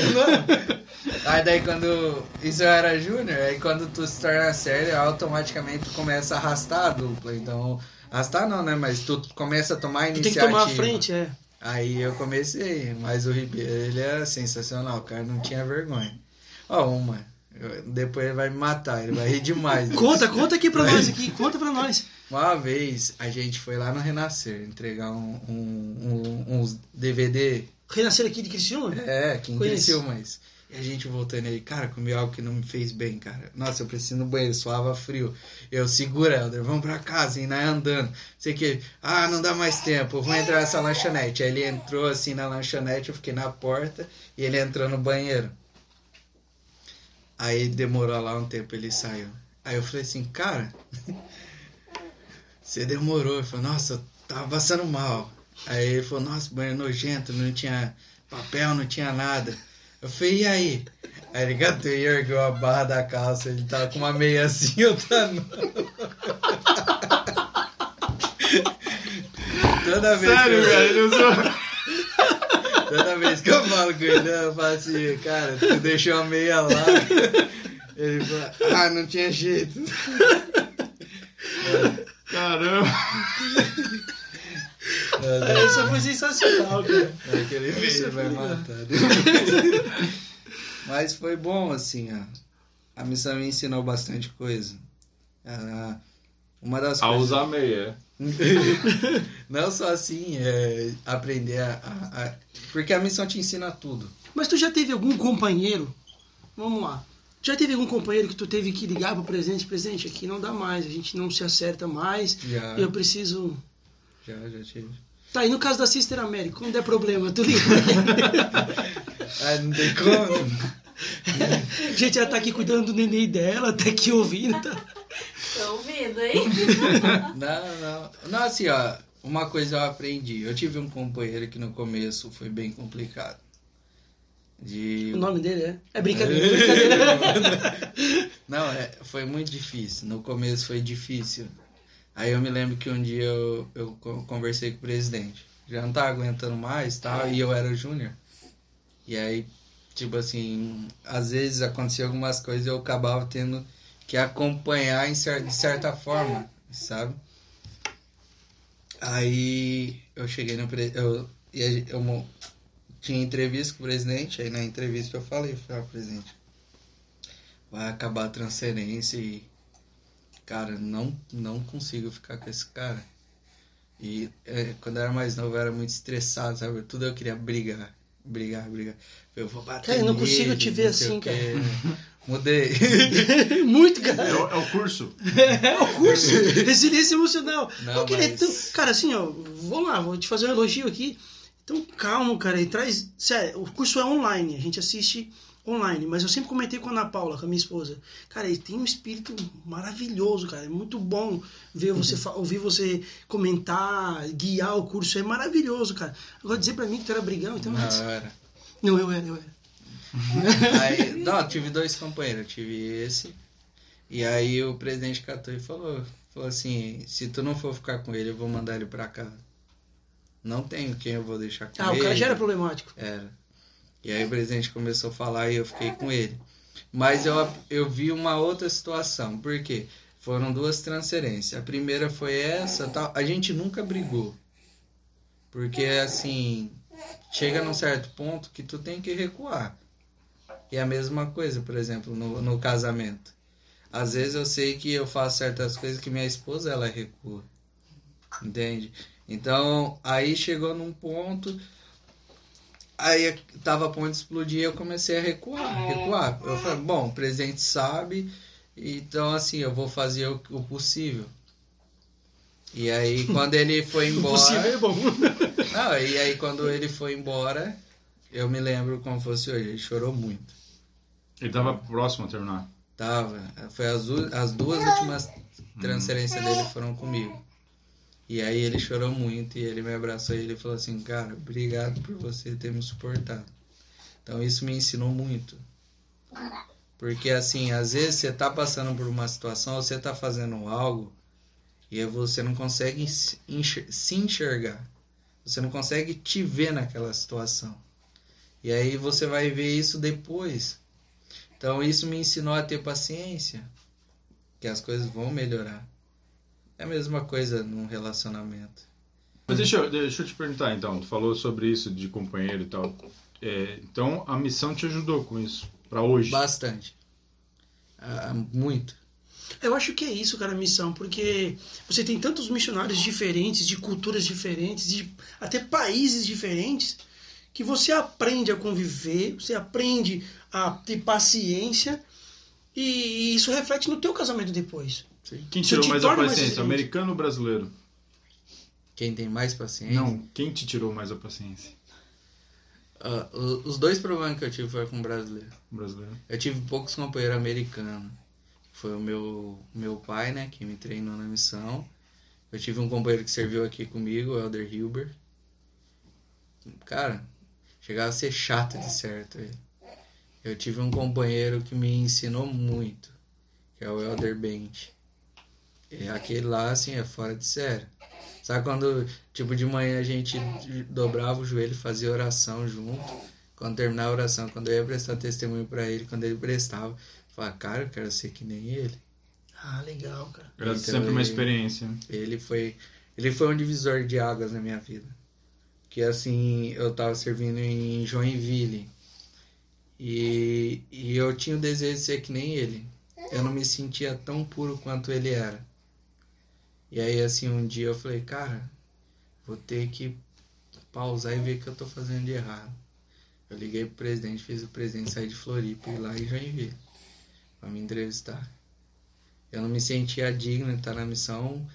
Aí daí quando. Isso eu era júnior, aí quando tu se torna sério, automaticamente tu começa a arrastar a dupla. Então. Arrastar não, né? Mas tu começa a tomar Tu tem iniciativa. que tomar a frente, é. Aí eu comecei, mas o Ribeiro, ele é sensacional, o cara não tinha vergonha. Ó, uma. eu- Depois ele vai me matar, ele vai rir demais. Conta, conta aqui pra nós aqui, conta pra nós. Uma vez a gente foi lá no Renascer entregar um, um, um- uns DVD Renascer aqui de Criciúma? É, quem Conheço. cresceu, mas. E a gente voltando aí, cara, comi algo que não me fez bem, cara. Nossa, eu preciso no banheiro, suava frio. Eu segura, Helder, vamos pra casa, e nós andando. Sei que, ah, não dá mais tempo, vou entrar nessa lanchonete. Aí ele entrou assim na lanchonete, eu fiquei na porta, e ele entrou no banheiro. Aí demorou lá um tempo, ele saiu. Aí eu falei assim, cara, você demorou. Ele falou, nossa, eu tava passando mal. Aí ele falou, nossa, banheiro nojento, não tinha papel, não tinha nada. Eu falei, e aí? Aí ele catou e ergueu a barra da calça, ele tava com uma meia assim, outra não. Toda vez Sério, que eu, velho, eu sou... Toda vez que eu falo com ele, eu falo assim, cara, tu deixou a meia lá. Ele fala, ah, não tinha jeito. Caramba. Essa foi sensacional, cara. Aquele Isso vídeo é vai matar. Mas foi bom, assim, ó. A missão me ensinou bastante coisa. Ah, uma das A coisas... usar meia. Não só assim, é aprender a, a- a- Porque a missão te ensina tudo. Mas tu já teve algum companheiro? Vamos lá. Já teve algum companheiro que tu teve que ligar pro presidente? Presidente, aqui não dá mais, a gente não se acerta mais. Já, Eu preciso. Já, já tive. Tá, e no caso da Sister América, quando der problema, tu liga. Ah, não tem como. a gente já tá aqui cuidando do neném dela, tá aqui ouvindo. Tá? Tô ouvindo, hein? Não, não. Não, assim, ó, uma coisa eu aprendi. Eu tive um companheiro que no começo foi bem complicado. De... O nome dele é? É brincadeira. brincadeira. Não, é, foi muito difícil. No começo foi difícil. Aí eu me lembro que um dia eu, eu co- conversei com o presidente. Já não tava aguentando mais tal, e eu era júnior. E aí, tipo assim, às vezes acontecia algumas coisas e eu acabava tendo que acompanhar em cer de certa forma, sabe? Aí eu cheguei no pre... eu, eu mo- tinha entrevista com o presidente, aí na entrevista eu falei, falei, ó, presidente, vai acabar a transferência e cara, não não consigo ficar com esse cara. E é, quando eu era mais novo eu era muito estressado, sabe? Tudo eu queria brigar, brigar, brigar. Eu vou bater Cara, eu não consigo nele, te ver assim, quê. Mudei. Muito, É cara. o, é o curso. É o curso. Resiliência emocional. Não, Eu queria mas- tão- Cara, assim, ó, vamos lá, vou te fazer um elogio aqui. Então, calma, cara, e traz. Sério, o curso é online, a gente assiste online, mas eu sempre comentei com a Ana Paula, com a minha esposa. Cara, ele tem um espírito maravilhoso, cara. É muito bom ver você, fa- ouvir você comentar, guiar o curso. É maravilhoso, cara. Agora dizer pra mim que tu era brigão, então. Não, eu era. Não, eu era, eu era. Aí, não, eu tive dois companheiros. Eu tive esse E aí o presidente catou e falou, falou assim, se tu não for ficar com ele, eu vou mandar ele pra casa. Não tenho quem eu vou deixar com Ah, ele. o cara já era problemático. Era. E aí o presidente começou a falar e eu fiquei com ele. Mas eu, eu vi uma outra situação. Por quê? Foram duas transferências. A primeira foi essa, tal. A gente nunca brigou. Porque assim, chega num certo ponto que tu tem que recuar. E a mesma coisa, por exemplo, no, no casamento. Às vezes eu sei que eu faço certas coisas que minha esposa ela recua. Entende? Então, aí chegou num ponto Aí tava a ponto de explodir eu comecei a recuar, recuar. Eu falei, bom, o presidente sabe, então assim, eu vou fazer o, o possível. E aí quando ele foi O embora. possível é bom. Não, e aí quando ele foi embora, eu me lembro como fosse hoje, ele chorou muito. Ele tava próximo a terminar. Tava. Foi as, as duas últimas transferências dele foram comigo. E aí ele chorou muito e ele me abraçou e ele falou assim, cara, obrigado por você ter me suportado. Então isso me ensinou muito. Porque assim, às vezes você tá passando por uma situação, você tá fazendo algo e você não consegue se enxergar. Você não consegue te ver naquela situação. E aí você vai ver isso depois. Então isso me ensinou a ter paciência, que as coisas vão melhorar. É a mesma coisa num relacionamento. Mas deixa eu, deixa eu te perguntar então, tu falou sobre isso de companheiro e tal. É, então a missão te ajudou com isso, pra hoje. Bastante. Ah, muito. Eu acho que é isso, cara, a missão, porque você tem tantos missionários diferentes, de culturas diferentes, de até países diferentes, que você aprende a conviver, você aprende a ter paciência, e isso reflete no teu casamento depois. Quem tirou mais a mais paciência, exigente. americano ou brasileiro? Quem tem mais paciência. Não, quem te tirou mais a paciência? O- os dois problemas que eu tive foi com o brasileiro. Brasileiro. Eu tive poucos companheiros americanos. Foi o meu, meu pai, né, que me treinou na missão. Eu tive um companheiro que serviu aqui comigo, o Elder Hilber. Cara, chegava a ser chato de certo ele. Eu tive um companheiro que me ensinou muito, que é o Elder Bent. E aquele lá, assim, é fora de sério. Sabe quando, tipo, de manhã a gente dobrava o joelho e fazia oração junto? Quando terminava a oração, quando eu ia prestar testemunho pra ele, quando ele prestava, eu falava, cara, eu quero ser que nem ele. Ah, legal, cara. Era Então, sempre uma ele- experiência. Ele foi, ele foi um divisor de águas na minha vida. Que assim, eu tava servindo em Joinville. E, e eu tinha o desejo de ser que nem ele. Eu não me sentia tão puro quanto ele era. E aí assim, um dia eu falei, cara, vou ter que pausar e ver o que eu tô fazendo de errado. Eu liguei pro presidente, fiz o presidente sair de Floripa e ir lá em Joinville pra me entrevistar. Eu não me sentia digno de estar na missão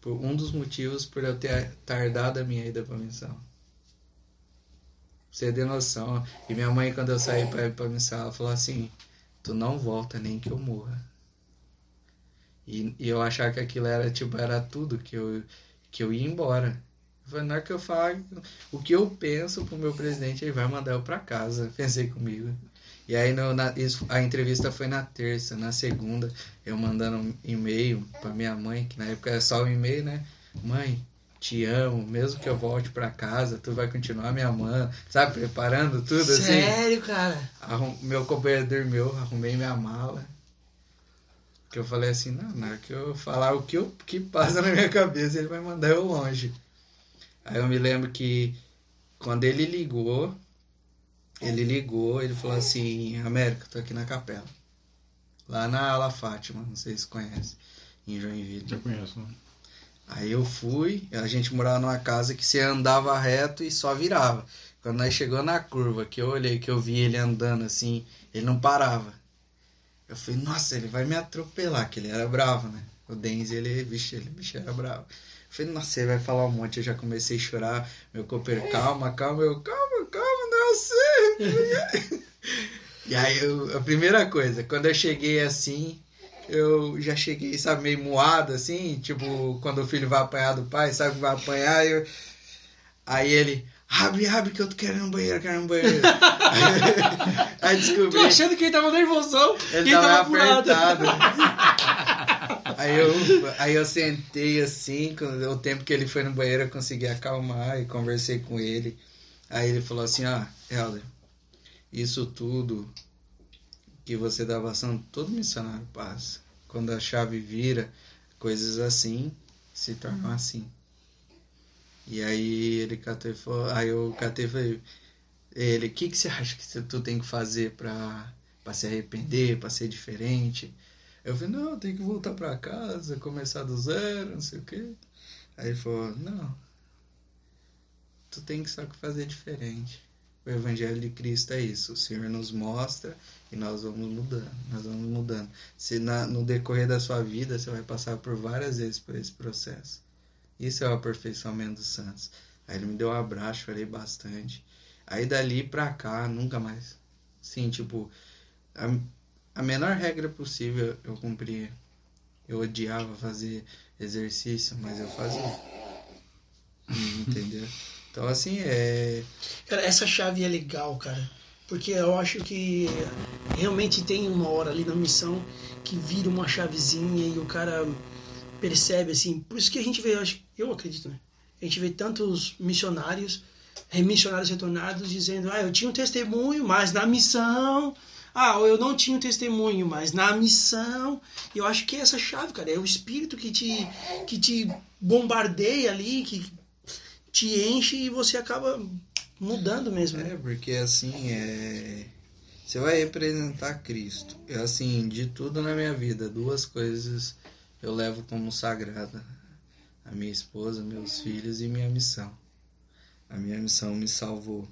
por um dos motivos por eu ter tardado a minha ida pra missão. Você ter noção. E minha mãe, quando eu saí pra ir pra missão, ela falou assim: Tu não volta nem que eu morra. E, e eu achava que aquilo era tipo, era tudo, que eu, que eu ia embora. Falei, na hora que eu falar o que eu penso pro meu presidente, ele vai mandar eu pra casa. Pensei comigo. E aí no, na, isso, a entrevista foi na terça, na segunda, eu mandando um e-mail pra minha mãe, que na época era só um e-mail, né? Mãe, te amo, mesmo que eu volte pra casa, tu vai continuar me amando, sabe? Preparando tudo assim. Sério, cara? Arrum- meu companheiro dormiu, arrumei minha mala. Que eu falei assim, não, na hora que eu falar o que, eu, que passa na minha cabeça, ele vai mandar eu longe. Aí eu me lembro que quando ele ligou, ele ligou, ele falou assim, América, tô aqui na capela. Lá na Ala Fátima, não sei se conhece, em Joinville. Já conheço. né? Aí eu fui, a gente morava numa casa que você andava reto e só virava. Quando nós chegou na curva, que eu olhei, que eu vi ele andando assim, ele não parava. Eu falei, nossa, ele vai me atropelar, que ele era bravo, né? O Denzi, ele, bicho, ele, bicho, era bravo. Eu falei, nossa, ele vai falar um monte. Eu já comecei a chorar. Meu companheiro, calma, calma. Eu, calma, calma, não é você. e aí, eu, a primeira coisa, quando eu cheguei assim, eu já cheguei, sabe, meio moado, assim, tipo, quando o filho vai apanhar do pai, sabe que vai apanhar, eu... aí ele, abre, abre que eu tô querendo um banheiro, quero um banheiro. aí descobri, Tô achando que ele tava nervosão ele ele tava tava apertado. Aí eu, aí eu sentei assim, o tempo que ele foi no banheiro eu consegui acalmar e conversei com ele. Aí ele falou assim, ah, Helder, isso tudo que você tá passando, todo missionário passa. Quando a chave vira, coisas assim se tornam assim. E aí ele catou e falou, aí eu catei e falei, ele, o que, que você acha que tu tem que fazer pra, pra se arrepender, pra ser diferente? Eu falei, não, tem que voltar pra casa, começar do zero, não sei o quê. Aí ele falou, não, tu tem que só que fazer diferente. O Evangelho de Cristo é isso. O Senhor nos mostra e nós vamos mudando. Nós vamos mudando. Se na, no decorrer da sua vida você vai passar por várias vezes por esse processo. Isso é o aperfeiçoamento dos santos. Aí ele me deu um abraço, chorei bastante. Aí dali pra cá, nunca mais. Sim, tipo, a, a menor regra possível eu cumpria. Eu odiava fazer exercício, mas eu fazia. Entendeu? Então, assim, é. Cara, essa chave é legal, cara. Porque eu acho que realmente tem uma hora ali na missão que vira uma chavezinha e o cara percebe, assim. Por isso que a gente vê, eu, acredito, né? A gente vê tantos missionários, remissionários retornados, dizendo: ah, eu tinha um testemunho, mas na missão. Ah, eu não tinha um testemunho, mas na missão. Eu acho que é essa chave, cara. É o espírito que te, que te bombardeia ali, que te enche e você acaba mudando mesmo. Né? É, porque assim, é... você vai representar Cristo. Eu, assim, de tudo na minha vida, duas coisas eu levo como sagrada: a minha esposa, meus filhos e minha missão. A minha missão me salvou.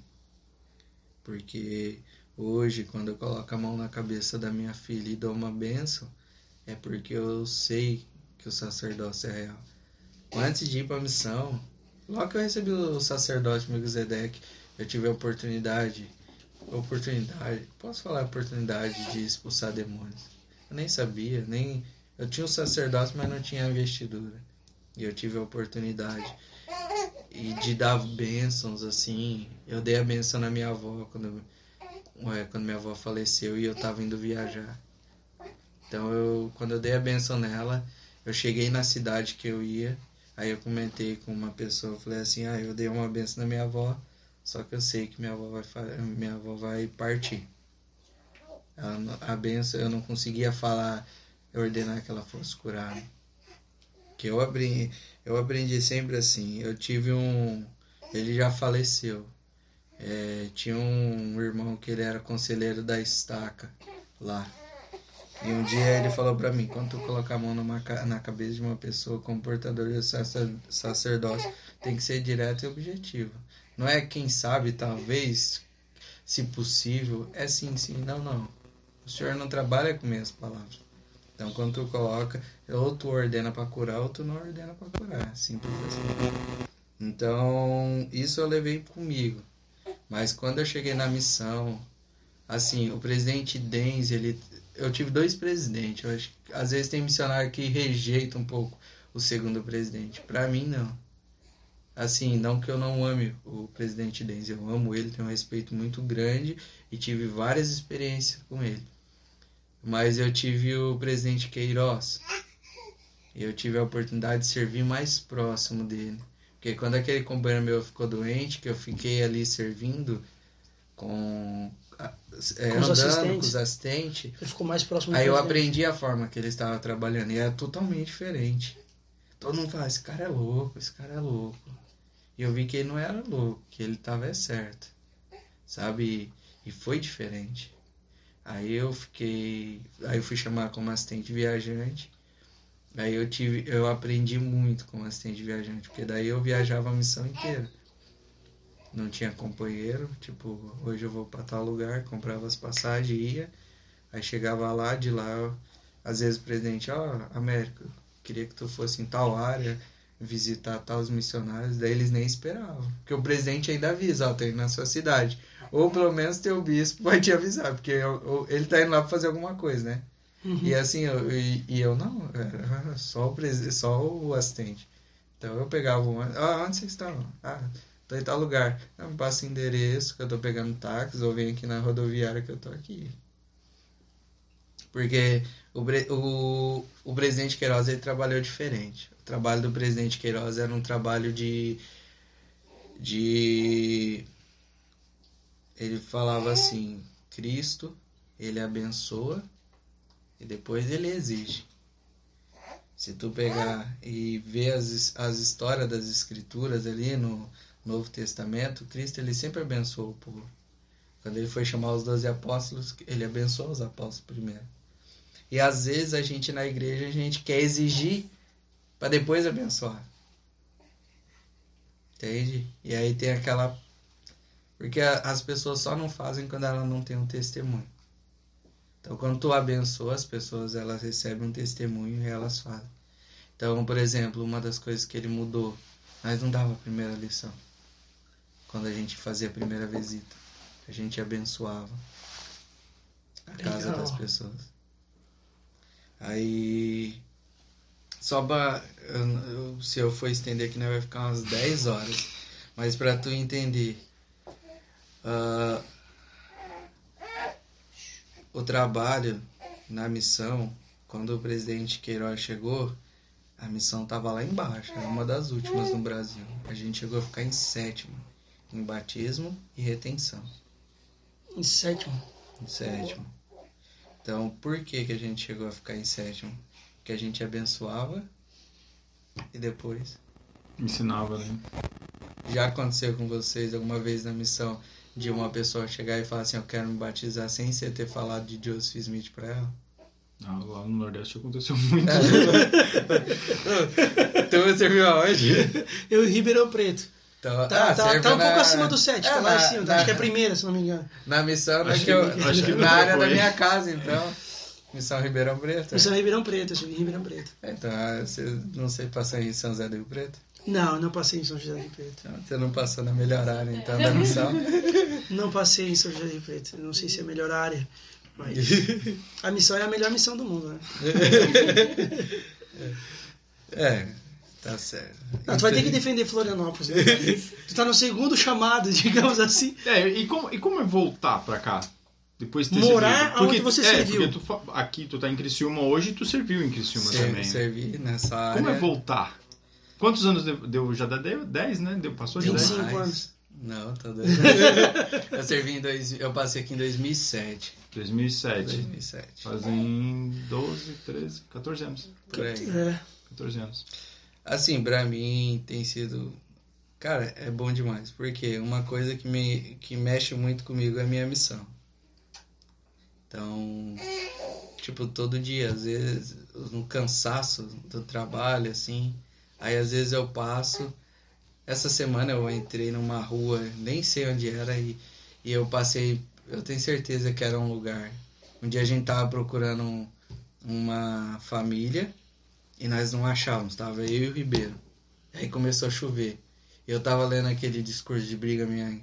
Porque hoje, quando eu coloco a mão na cabeça da minha filha e dou uma benção, é porque eu sei que o sacerdócio é real. Antes de ir para a missão, Logo que eu recebi o sacerdote Melquisedeque, eu tive a oportunidade, oportunidade, posso falar oportunidade de expulsar demônios. Eu nem sabia, nem eu tinha o sacerdote, mas não tinha a vestidura. E eu tive a oportunidade e de dar bênçãos assim. Eu dei a benção na minha avó quando, quando minha avó faleceu e eu estava indo viajar. Então eu, quando eu dei a benção nela, eu cheguei na cidade que eu ia Aí eu comentei com uma pessoa, falei assim, ah, eu dei uma benção na minha avó, só que eu sei que minha avó vai, minha avó vai partir. A benção eu não conseguia falar, ordenar que ela fosse curada. Que eu aprendi, eu aprendi sempre assim. Eu tive um, ele já faleceu. É, tinha um irmão que ele era conselheiro da estaca lá. E um dia ele falou para mim, quando tu colocar a mão numa, na cabeça de uma pessoa como portador de sacerdócio, tem que ser direto e objetivo. Não é quem sabe, talvez, se possível, é sim, sim, não, não. O Senhor não trabalha com minhas palavras. Então, quando tu coloca, ou tu ordena para curar, ou tu não ordena para curar. Simples assim. Então, isso eu levei comigo. Mas quando eu cheguei na missão, assim, o presidente Denz, ele eu tive dois presidentes. Eu acho que às vezes tem missionário que rejeita um pouco o segundo presidente. Para mim, não. Assim, não que eu não ame o presidente Denz, eu amo ele, tenho um respeito muito grande e tive várias experiências com ele. Mas eu tive o presidente Queiroz. Eu tive a oportunidade de servir mais próximo dele. Porque quando aquele companheiro meu ficou doente, que eu fiquei ali servindo com é, com andando assistentes. com os assistentes. Ele ficou mais próximo Aí eu aprendi a forma que ele estava trabalhando e era totalmente diferente. Todo mundo fala, esse cara é louco, esse cara é louco. E eu vi que ele não era louco, que ele estava é certo. Sabe? E foi diferente. Aí eu fiquei. Aí eu fui chamar como assistente viajante. Aí eu tive. Eu aprendi muito como assistente viajante, porque daí eu viajava a missão inteira não tinha companheiro, tipo, hoje eu vou para tal lugar, comprava as passagens, ia, aí chegava lá, de lá, às vezes o presidente, ó, oh, queria que tu fosse em tal área, visitar tal missionários, daí eles nem esperavam, porque o presidente ainda avisa, ó, tem na sua cidade, ou pelo menos teu bispo vai te avisar, porque eu, ele tá indo lá para fazer alguma coisa, né? Uhum. E assim, eu, e, e, eu não, era só o, só o assistente. Então eu pegava um, ah, onde vocês estão? Ah, tô em tal lugar. Eu me passa endereço que eu tô pegando táxi ou vem aqui na rodoviária que eu tô aqui. Porque o, o, o presidente Queiroz ele trabalhou diferente. O trabalho do presidente Queiroz era um trabalho de. de. Ele falava assim: Cristo, ele abençoa e depois ele exige. Se tu pegar e ver as, as histórias das escrituras ali no Novo Testamento, Cristo ele sempre abençoou o povo. Quando ele foi chamar os doze apóstolos, ele abençoou os apóstolos primeiro. E às vezes a gente na igreja a gente quer exigir para depois abençoar. Entende? E aí tem aquela porque a- as pessoas só não fazem quando elas não têm um testemunho. Então, quando tu abençoa as pessoas, elas recebem um testemunho e elas fazem. Então, por exemplo, uma das coisas que ele mudou, nós não dava a primeira lição. Quando a gente fazia a primeira visita, a gente abençoava a casa Legal. das pessoas. Aí, só pra, se eu for estender aqui, nós vai ficar umas 10 horas. Mas pra tu entender, ah, o trabalho na missão, quando o presidente Queiroz chegou, a missão tava lá embaixo, era uma das últimas no Brasil. A gente chegou a ficar em sétimo, em batismo e retenção, Em sétimo. em sétimo. Então, por que que a gente chegou a ficar em sétimo? Porque a gente abençoava e depois Ensinava, né? Já aconteceu com vocês alguma vez na missão de uma pessoa chegar e falar assim, eu quero me batizar sem você ter falado de Joseph Smith pra ela? Ah, lá no Nordeste aconteceu muito. então você viu aonde? Eu em Ribeirão Preto. Então, Tá, ah, tá, tá um na- pouco acima do 7, tá É, lá na- em cima. na- Acho que é a primeira, se não me engano. Na missão, né, Acho que eu, que- acho que na área da minha casa, então. Missão Ribeirão Preto. Isso é Ribeirão Preto, eu cheguei em Ribeirão Preto. Então, ah, você não sei passar em São José do Rio Preto? Não, não passei em São José do Rio Preto. Você não passou na melhor área, então, da missão. Não passei em São José do Rio Preto. Não sei se é a melhor área, mas a missão é a melhor missão do mundo, né? É, tá certo. Não, tu vai ter que defender Florianópolis. Né? tu tá no segundo chamado, digamos assim. É, e como, e como é voltar pra cá? Depois de ter Morar servido? aonde você é, serviu. Porque tu, aqui tu tá em Criciúma hoje e tu serviu em Criciúma Ser- também. né? Servi nessa área. Como é voltar? Quantos anos deu? deu já deu 10, né? Deu, passou de 10? 25 Mais. anos. Não, tá doido. eu servi em dois, eu passei aqui em 2007. 2007. 2007. Fazem 12, 13, 14 anos. Por aí. É. 14 anos. Assim, pra mim tem sido. Cara, é bom demais. Porque uma coisa que, me, que mexe muito comigo é a minha missão. Então, tipo, todo dia, às vezes, no cansaço do trabalho, assim. Aí às vezes eu passo. Essa semana eu entrei numa rua, nem sei onde era, e, e eu passei. Eu tenho certeza que era um lugar. Um dia a gente tava procurando um- uma família e nós não achávamos, tava eu e o Ribeiro. Aí começou a chover. Eu tava lendo aquele discurso de briga minha.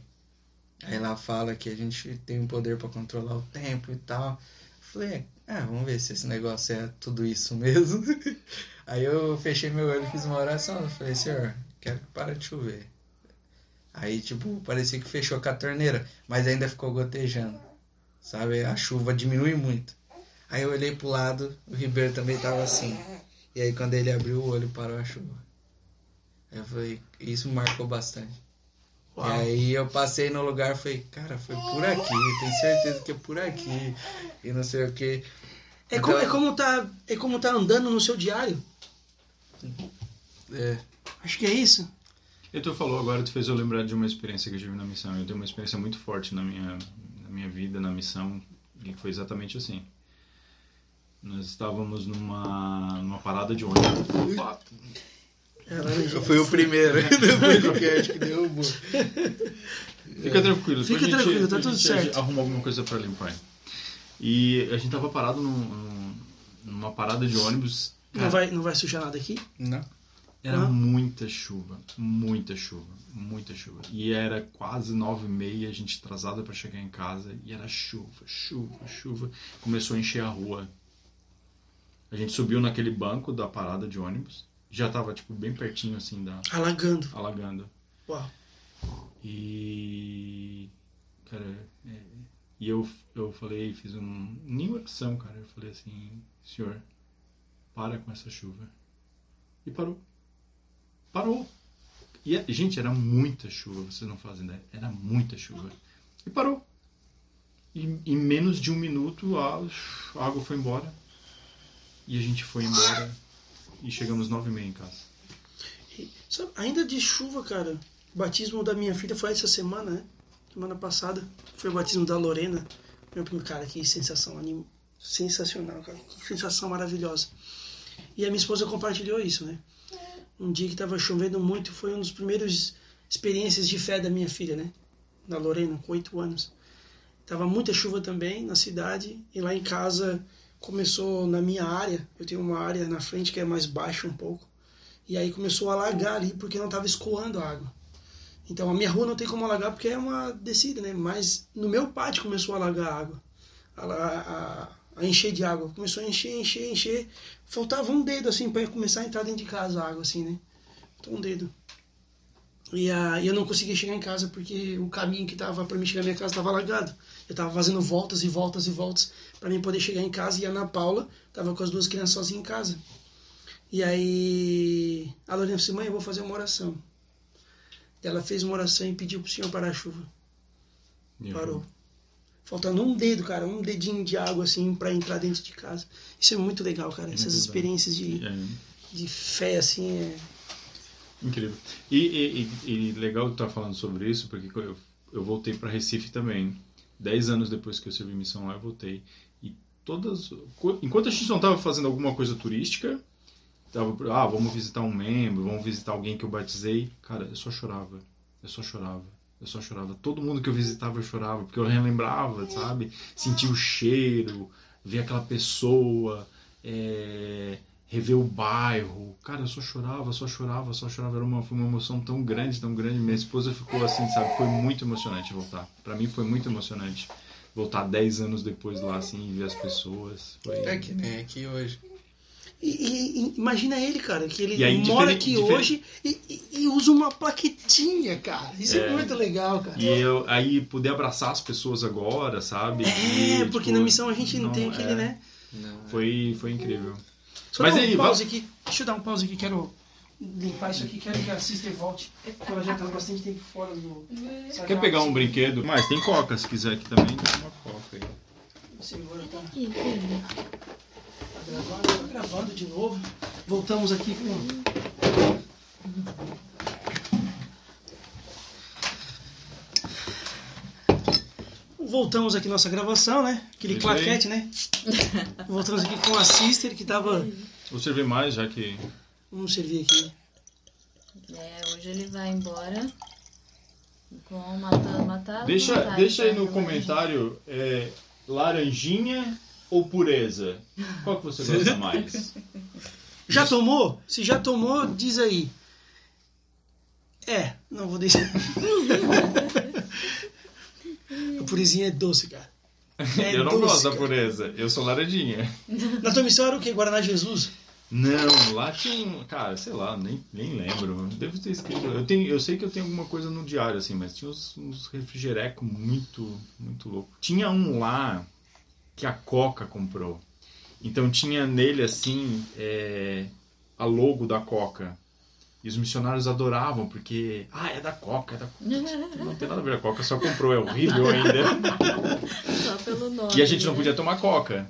Aí lá fala que a gente tem um poder pra controlar o tempo e tal. Falei, ah, vamos ver se esse negócio é tudo isso mesmo. Aí eu fechei meu olho e fiz uma oração. Eu falei, senhor, quero que pare de chover. Aí, tipo, parecia que fechou com a torneira, mas ainda ficou gotejando. Sabe? A chuva diminui muito. Aí eu olhei pro lado, o Ribeiro também tava assim. E aí quando ele abriu o olho, parou a chuva. Aí eu falei, isso marcou bastante. Uau. E aí eu passei no lugar e falei, cara, foi por aqui, tenho certeza que é por aqui. E não sei o que. É como, Então- é, como tá, é como tá andando no seu diário. É, Acho que é isso. E tu falou agora, tu fez eu lembrar de uma experiência que eu tive na missão. Eu tenho uma experiência muito forte na minha, na minha vida, na missão, e foi exatamente assim. Nós estávamos numa, numa parada de ônibus. Opa! Laranja. eu fui o primeiro do podcast que derrubou. Fica tranquilo. Fica a gente- tranquilo, tá a tudo gente certo. Arruma alguma coisa pra limpar. E a gente tava parado num- num- numa parada de ônibus. Não Cara, vai, não vai sujar nada aqui? Não. Era Não? muita chuva, muita chuva, muita chuva. E era quase nove e meia, a gente atrasada para chegar em casa, e era chuva, chuva, chuva. Começou a encher a rua. A gente subiu naquele banco da parada de ônibus, já tava tipo bem pertinho assim da Alagando. alagando. Uau. E cara, é, E eu, eu falei, fiz um. Nem oração, cara. Eu falei assim: Senhor, para com essa chuva. E parou. Parou. E, gente, era muita chuva, vocês não fazem ideia. Era muita chuva. E parou. E em menos de um minuto a, a água foi embora. E a gente foi embora. E chegamos nove e meia em casa. Sabe, ainda de chuva, cara. O batismo da minha filha foi essa semana, né? Semana passada. Foi o batismo da Lorena. Meu primo, cara, que sensação anim... sensacional, cara. Que sensação maravilhosa. E a minha esposa compartilhou isso, né? Um dia que tava chovendo muito, foi um dos primeiros experiências de fé da minha filha, né? Da Lorena, com oito anos. Tava muita chuva também na cidade e lá em casa começou na minha área. Eu tenho uma área na frente que é mais baixa um pouco. E aí começou a alagar ali porque não estava escoando a água. Então a minha rua não tem como alagar porque é uma descida, né? Mas no meu pátio começou a alagar água. A, a, a encher de água. Começou a encher, encher, encher. Faltava um dedo assim para começar a entrar dentro de casa a água assim, né? Faltou um dedo. E a, eu não conseguia chegar em casa porque o caminho que tava para mim chegar na minha casa estava alagado. Eu tava fazendo voltas e voltas e voltas para mim poder chegar em casa e a Ana Paula tava com as duas crianças sozinha em casa. E aí a Lorena disse, mãe, eu vou fazer uma oração. Ela fez uma oração e pediu pro Senhor parar a chuva. Eu- Parou. Faltando um dedo, cara, um dedinho de água assim para entrar dentro de casa. Isso é muito legal, cara. Essas legal. experiências de, É, de fé assim é. incrível. E, e, e- e legal estar falando sobre isso, porque eu, eu voltei para Recife também. Dez anos depois que eu servi missão lá, eu voltei. E todas. Enquanto a gente não estava fazendo alguma coisa turística, ah, vamos visitar um membro, vamos visitar alguém que eu batizei. Cara, eu só chorava. Eu só chorava. Eu só chorava. Todo mundo que eu visitava eu chorava, porque eu relembrava, sabe? Sentir o cheiro, ver aquela pessoa, é, rever o bairro. Cara, eu só chorava, só chorava, só chorava. Era uma, uma emoção tão grande, tão grande. Minha esposa ficou assim, sabe? Foi muito emocionante voltar. Pra mim foi muito emocionante. Voltar 10 anos depois lá, assim, e ver as pessoas. Foi... É que nem aqui hoje. E, e- imagina ele, cara, que ele aí, mora aqui diferente- hoje e, e- e usa uma plaquetinha, cara. Isso é, É. muito legal, cara. E eu aí poder abraçar as pessoas agora, sabe? É, E, porque tipo, na missão a gente não, tem não, aquele, é. né? Não, é. Foi, foi incrível. Só Mas dar aí, um pause aqui. Deixa eu dar um pause aqui, quero limpar isso aqui, quero que a sister volte. Porque ela já tá bastante tempo fora do. Quer pegar um brinquedo? Mas tem coca, se quiser aqui também, tem uma coca aí. Segura, tá? Tá gravando, tá gravando de novo. Voltamos aqui com. Voltamos aqui nossa gravação, né? Aquele aí. claquete, né? Voltamos aqui com a sister que tava. Vou servir mais, já que. Vamos servir aqui. É, hoje ele vai embora com matar, matar Deixa, vontade, deixa aí né? no comentário é, laranjinha ou pureza? Qual que você gosta mais? Já tomou? Se já tomou, diz aí. É, não vou deixar. a purezinha é doce, cara. É eu não doce, gosto da cara. pureza, eu sou laranjinha. Na tua missão era o quê? Guaraná Jesus? Não, lá tinha, um- cara, sei lá, nem, nem lembro. Devo ter escrito. Eu, tenho, eu sei que eu tenho alguma coisa no diário, assim, mas tinha uns, uns refrigerecos muito, muito louco. Tinha um lá que a Coca comprou. Então tinha nele, assim, é, a logo da Coca. E os missionários adoravam, porque, ah, é da Coca, é da Coca. Não tem nada a ver com a Coca, só comprou, é horrível ainda. Só pelo nome. E a gente não né? podia tomar Coca.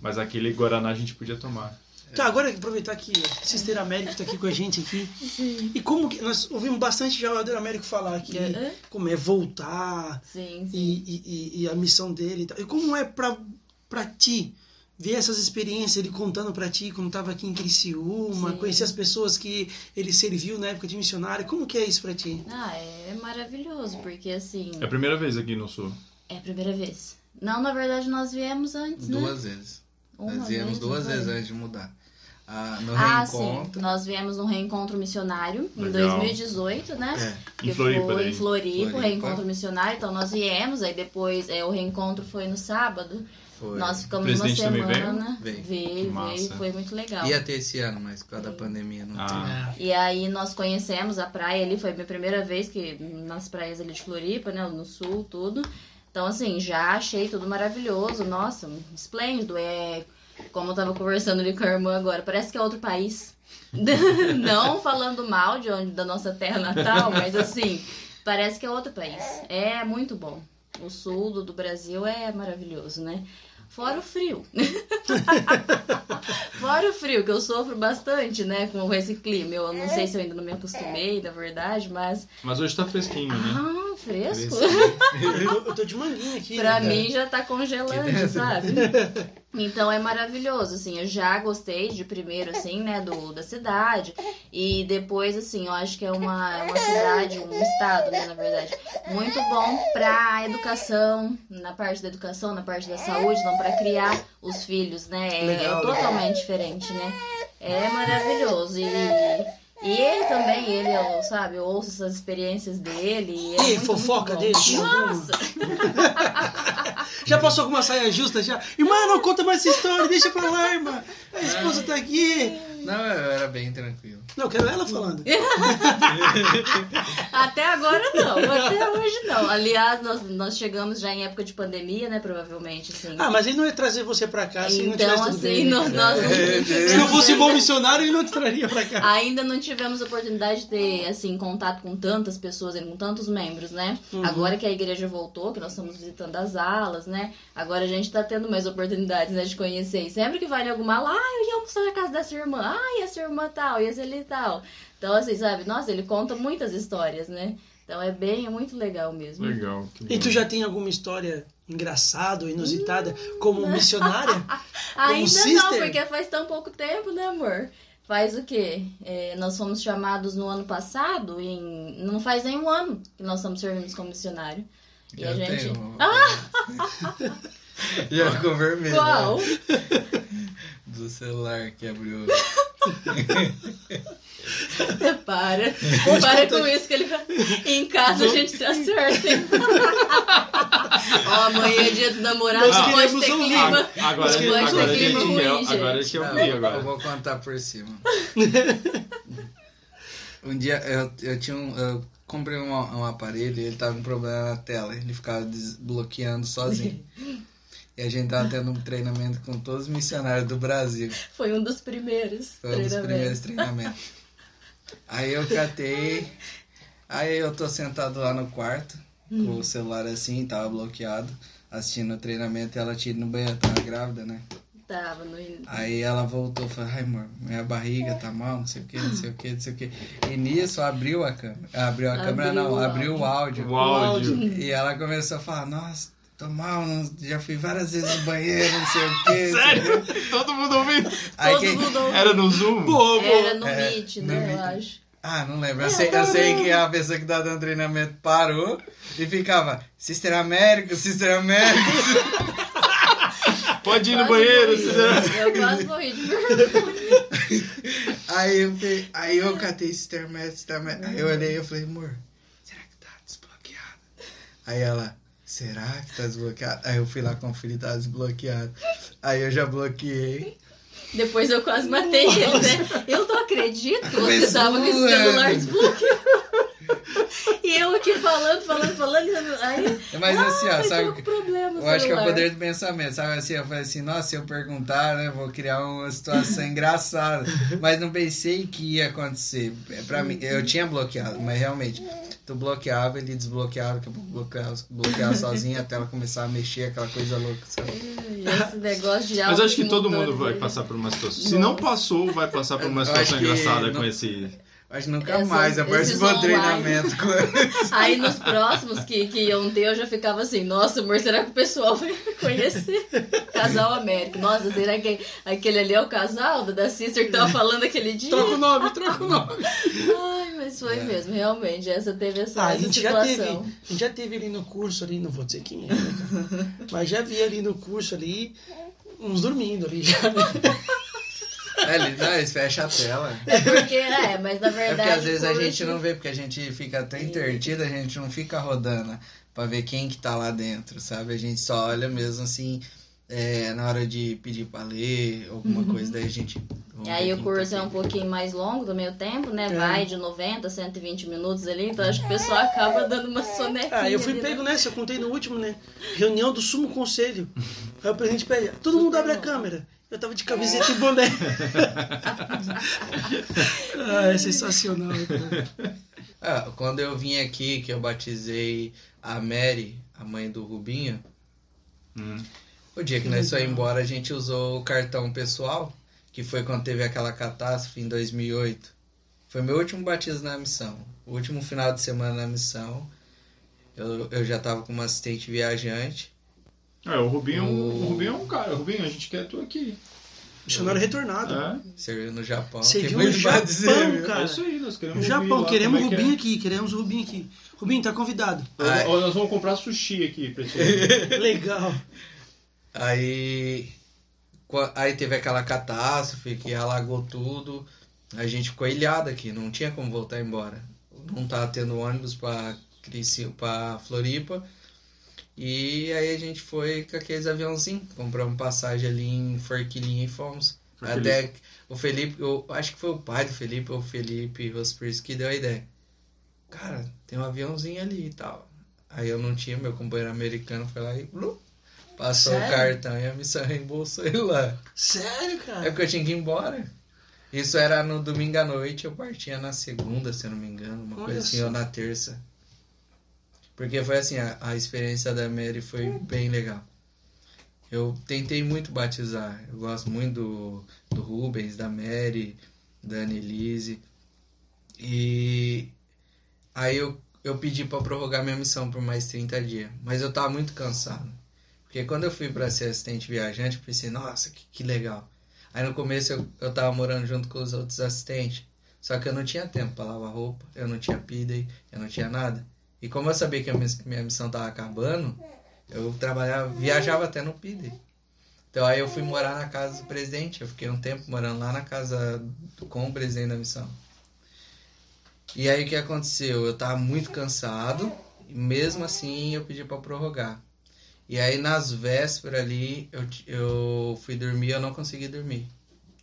Mas aquele Guaraná a gente podia tomar. Tá, agora aproveitar que o Sister Américo tá aqui com a gente aqui. Sim. E como que. Nós ouvimos bastante já o Elder Américo falar aqui. Uhum. Como é voltar Sim, sim. e, e- e- e a missão dele e tal. E como é pra, pra ti ver essas experiências, ele contando pra ti, como tava aqui em Criciúma, Sim. conhecer as pessoas que ele serviu na época de missionário. Como que é isso pra ti? Ah, é maravilhoso, porque assim. É a primeira vez aqui no Sul. É a primeira vez. Não, na verdade nós viemos antes, né? Duas vezes. Uma Nós viemos vez, duas vezes antes de mudar. Ah, no Ah, reencontro. sim. Nós viemos num reencontro missionário em Legal. 2018, né? É, Que Em Floripa, foi em Floripa, o Floripa. reencontro missionário. Então nós viemos, aí depois é, o reencontro foi no sábado. Foi. Nós ficamos uma veio? semana. Veio. Veio, veio, foi muito legal. Ia ter esse ano, mas por causa da pandemia não Ah. É. E aí nós conhecemos a praia ali, foi a minha primeira vez que nas praias ali de Floripa, né, no sul, tudo. Então, assim, já achei tudo maravilhoso. Nossa, esplêndido. É, como eu tava conversando ali com a irmã agora, parece que é outro país. Não falando mal de onde, da nossa terra natal, mas assim, parece que é outro país. É muito bom. O sul do, do Brasil é maravilhoso, né? Fora o frio. Fora o frio, que eu sofro bastante, né, com esse clima. Eu não sei se eu ainda não me acostumei, na verdade, mas. Mas hoje tá fresquinho, né? Ah, fresco. Eu, eu tô de manguinha aqui. pra né? mim já tá congelante, sabe? Então é maravilhoso, assim, eu já gostei de primeiro, assim, né, do, da cidade. E depois, assim, eu acho que é uma, é uma cidade, um estado, né, na verdade, muito bom pra educação, na parte da educação, na parte da saúde, não pra criar os filhos, né? É, Legal, é totalmente diferente, né? É maravilhoso. E, e ele também, ele, eu, sabe, eu ouço essas experiências dele. E, é E muito, fofoca muito dele? Nossa! Já passou com uma saia justa já? Irmã, não conta mais essa história, deixa pra lá, irmã. A esposa tá aqui. Não, eu era bem tranquilo. Não, eu quero ela falando. Até agora não, até hoje não. Aliás, nós, nós chegamos já em época de pandemia, né? Provavelmente, assim. Ah, mas ele não ia trazer você pra cá se não então, tivesse tudo assim, bem. né? nós, nós não- Se não fosse bom missionário, ele não te traria pra cá. ainda não tivemos oportunidade de ter, assim, contato com tantas pessoas, com tantos membros, né? Uhum. Agora que a igreja voltou, que nós estamos visitando as alas, né? Agora a gente tá tendo mais oportunidades, né, de conhecer. E sempre que vai em alguma aula, ah, eu ia almoçar na casa dessa irmã, ah, e essa irmã tal, e essa ali tal. Então, assim, sabe? Nossa, ele conta muitas histórias, né? Então é bem, é muito legal mesmo. Legal. que E tu já tem alguma história engraçada inusitada como missionária? Ainda sister? não, porque faz tão pouco tempo, né, amor? Faz o quê? É, nós fomos chamados no ano passado, em, não faz nem um ano que nós estamos servindo como missionário. E a Já gente. tenho. Já ficou vermelho. Qual? né? Do celular que abriu. Para. Pode Para contar. com isso que ele vai. Em casa a gente se acerta. Ó, amanhã é dia do namorado, Nós pode queremos ter ouvir. clima. Agora, agora, ouvir. ele, Clima ruim, agora ele gente. quer Não, ouvir eu agora. vou contar por cima. Um dia eu, eu tinha um. Eu comprei um, um aparelho e ele tava com problema na tela. Ele ficava desbloqueando sozinho. E a gente tava tendo um treinamento com todos os missionários do Brasil. Foi um dos primeiros. Foi um dos primeiros treinamentos. Aí eu catei. Aí eu tô sentado lá no quarto, com o celular assim, tava bloqueado, assistindo o treinamento e ela tira no banheiro, tava grávida, né? Tava no. Aí ela voltou e falou, ai amor, minha barriga tá mal, não sei o que, não sei o que, não sei o que. E nisso abriu a câmera. Abriu a Abriu câmera não, abriu o áudio. O áudio. E ela começou a falar, nossa, tô mal, não- já fui várias vezes no banheiro, não sei o que. Sério? Todo mundo ouvindo? Aí Todo quem- mundo. Era no Zoom? Boa, boa. Era no É, Meet, no né? Meet. Eu acho. Ah, não lembro. Eu sei, eu sei que a pessoa que tá dando treinamento parou e ficava, Sister Américo, Sister Américo. Pode ir no banheiro. morri. se quiser. Eu quase morri de vergonha. Aí eu, aí eu catei Sister Américo, Sister Américo. Aí eu olhei e eu falei, amor, será que tá desbloqueado? Aí ela, será que tá desbloqueado? Aí eu fui lá conferir, tá desbloqueado. Aí eu já bloqueei. Depois eu quase matei ele, né? Eu não acredito que você tava com esse celular é. desbloqueado. E eu aqui falando, falando, falando. Aí, Mas assim, ó, mas sabe que- problema Eu acho que é o poder do pensamento, sabe? Assim, eu falei assim, nossa, se eu perguntar, né, vou criar uma situação engraçada. Mas não pensei que ia acontecer. É, Pra mim, eu tinha bloqueado, mas realmente, tu bloqueava, ele desbloqueava, daqui a pouco bloqueava, bloqueava sozinho até ela começar a mexer, aquela coisa louca, sabe? Esse negócio de Mas acho que todo mundo vai passar por uma situação. Se não passou, vai passar por uma Eu situação que engraçada não- com esse. Acho que nunca Essas- mais eu do online. treinamento com Aí nos próximos que, que iam ter, eu já ficava assim, nossa, amor, será que o pessoal vai conhecer? Casal Américo. Nossa, será que aquele ali é o casal da da Sister que tava falando aquele dia? Troca o nome, troca o nome. Ai, mas foi É. mesmo, realmente. Essa teve essa, Ah, a essa gente já teve, situação. a gente já teve ali no curso ali, não vou dizer quem é, né, mas já vi ali no curso ali uns dormindo ali já. É, ele, não, eles fecham a tela. É porque, é, mas na É verdade. porque às vezes a gente não vê, porque a gente fica tão intertido, a gente não fica rodando pra ver quem que tá lá dentro, sabe? A gente só olha mesmo assim, é, na hora de pedir pra ler, alguma coisa, daí a gente. E aí o quem curso tá é um pouquinho mais longo do meio tempo, né? É. Vai de 90 a 120 minutos ali, então acho que o pessoal acaba dando uma sonequinha. Ah, eu fui ali, né? pego nessa, eu contei no último, né? Reunião do Sumo Conselho. Aí o presidente pede, todo mundo abre a câmera. Eu tava de camiseta e boné. ah, é sensacional. cara. Ah, quando eu vim aqui, que eu batizei a Mary, a mãe do Rubinho, Hum. o dia que nós foi embora, a gente usou o cartão pessoal, que foi quando teve aquela catástrofe em 2008. Foi meu último batismo na missão. O último final de semana na missão. Eu, eu já tava como assistente viajante. É, o Rubinho, O- o Rubinho é um cara. Rubinho, a gente quer tu aqui. Missionário retornado. É, Serviu no Japão. Você Tem viu muito no Japão, dizer, cara? é isso aí, nós queremos No Japão, lá queremos é que Rubinho é. aqui, queremos o Rubinho aqui. Rubinho, tá convidado. Ai. Nós, nós vamos comprar sushi aqui pra ti. Legal. Aí, aí teve aquela catástrofe que alagou tudo. A gente ficou ilhado aqui, não tinha como voltar embora. Não tava tendo ônibus pra, Crici- pra Floripa. E aí a gente foi com aqueles aviãozinhos, compramos passagem ali em Forquilinha e fomos. Até que o Felipe, eu acho que foi o pai do Felipe, ou o Felipe Rospris, que deu a ideia. Cara, tem um aviãozinho ali e tal. Aí eu não tinha, meu companheiro americano foi lá e blu, passou Sério? o cartão e a missão reembolsou ele lá. Sério, É cara? porque eu tinha que ir embora. Isso era no domingo à noite, eu partia na segunda, se eu não me engano, uma Olha coisa assim, só. ou na terça. Porque foi assim, a, a experiência da Mary foi bem legal. Eu tentei muito batizar. Eu gosto muito do, do Rubens, da Mary, da Annelise. E aí eu, eu pedi pra prorrogar minha missão por mais 30 dias. Mas eu tava muito cansado. Porque quando eu fui pra ser assistente viajante, eu pensei, nossa, que, que legal. Aí no começo eu, eu tava morando junto com os outros assistentes. Só que eu não tinha tempo pra lavar roupa, eu não tinha pidey, eu não tinha nada. E como eu sabia que a minha, missão tava acabando, eu trabalhava, viajava até no pidey. Então aí eu fui morar na casa do presidente. Eu fiquei um tempo morando lá na casa do- com o presidente da missão. E aí o que aconteceu? Eu tava muito cansado, e mesmo assim eu pedi pra prorrogar. E aí nas vésperas ali, eu, eu fui dormir eu não consegui dormir.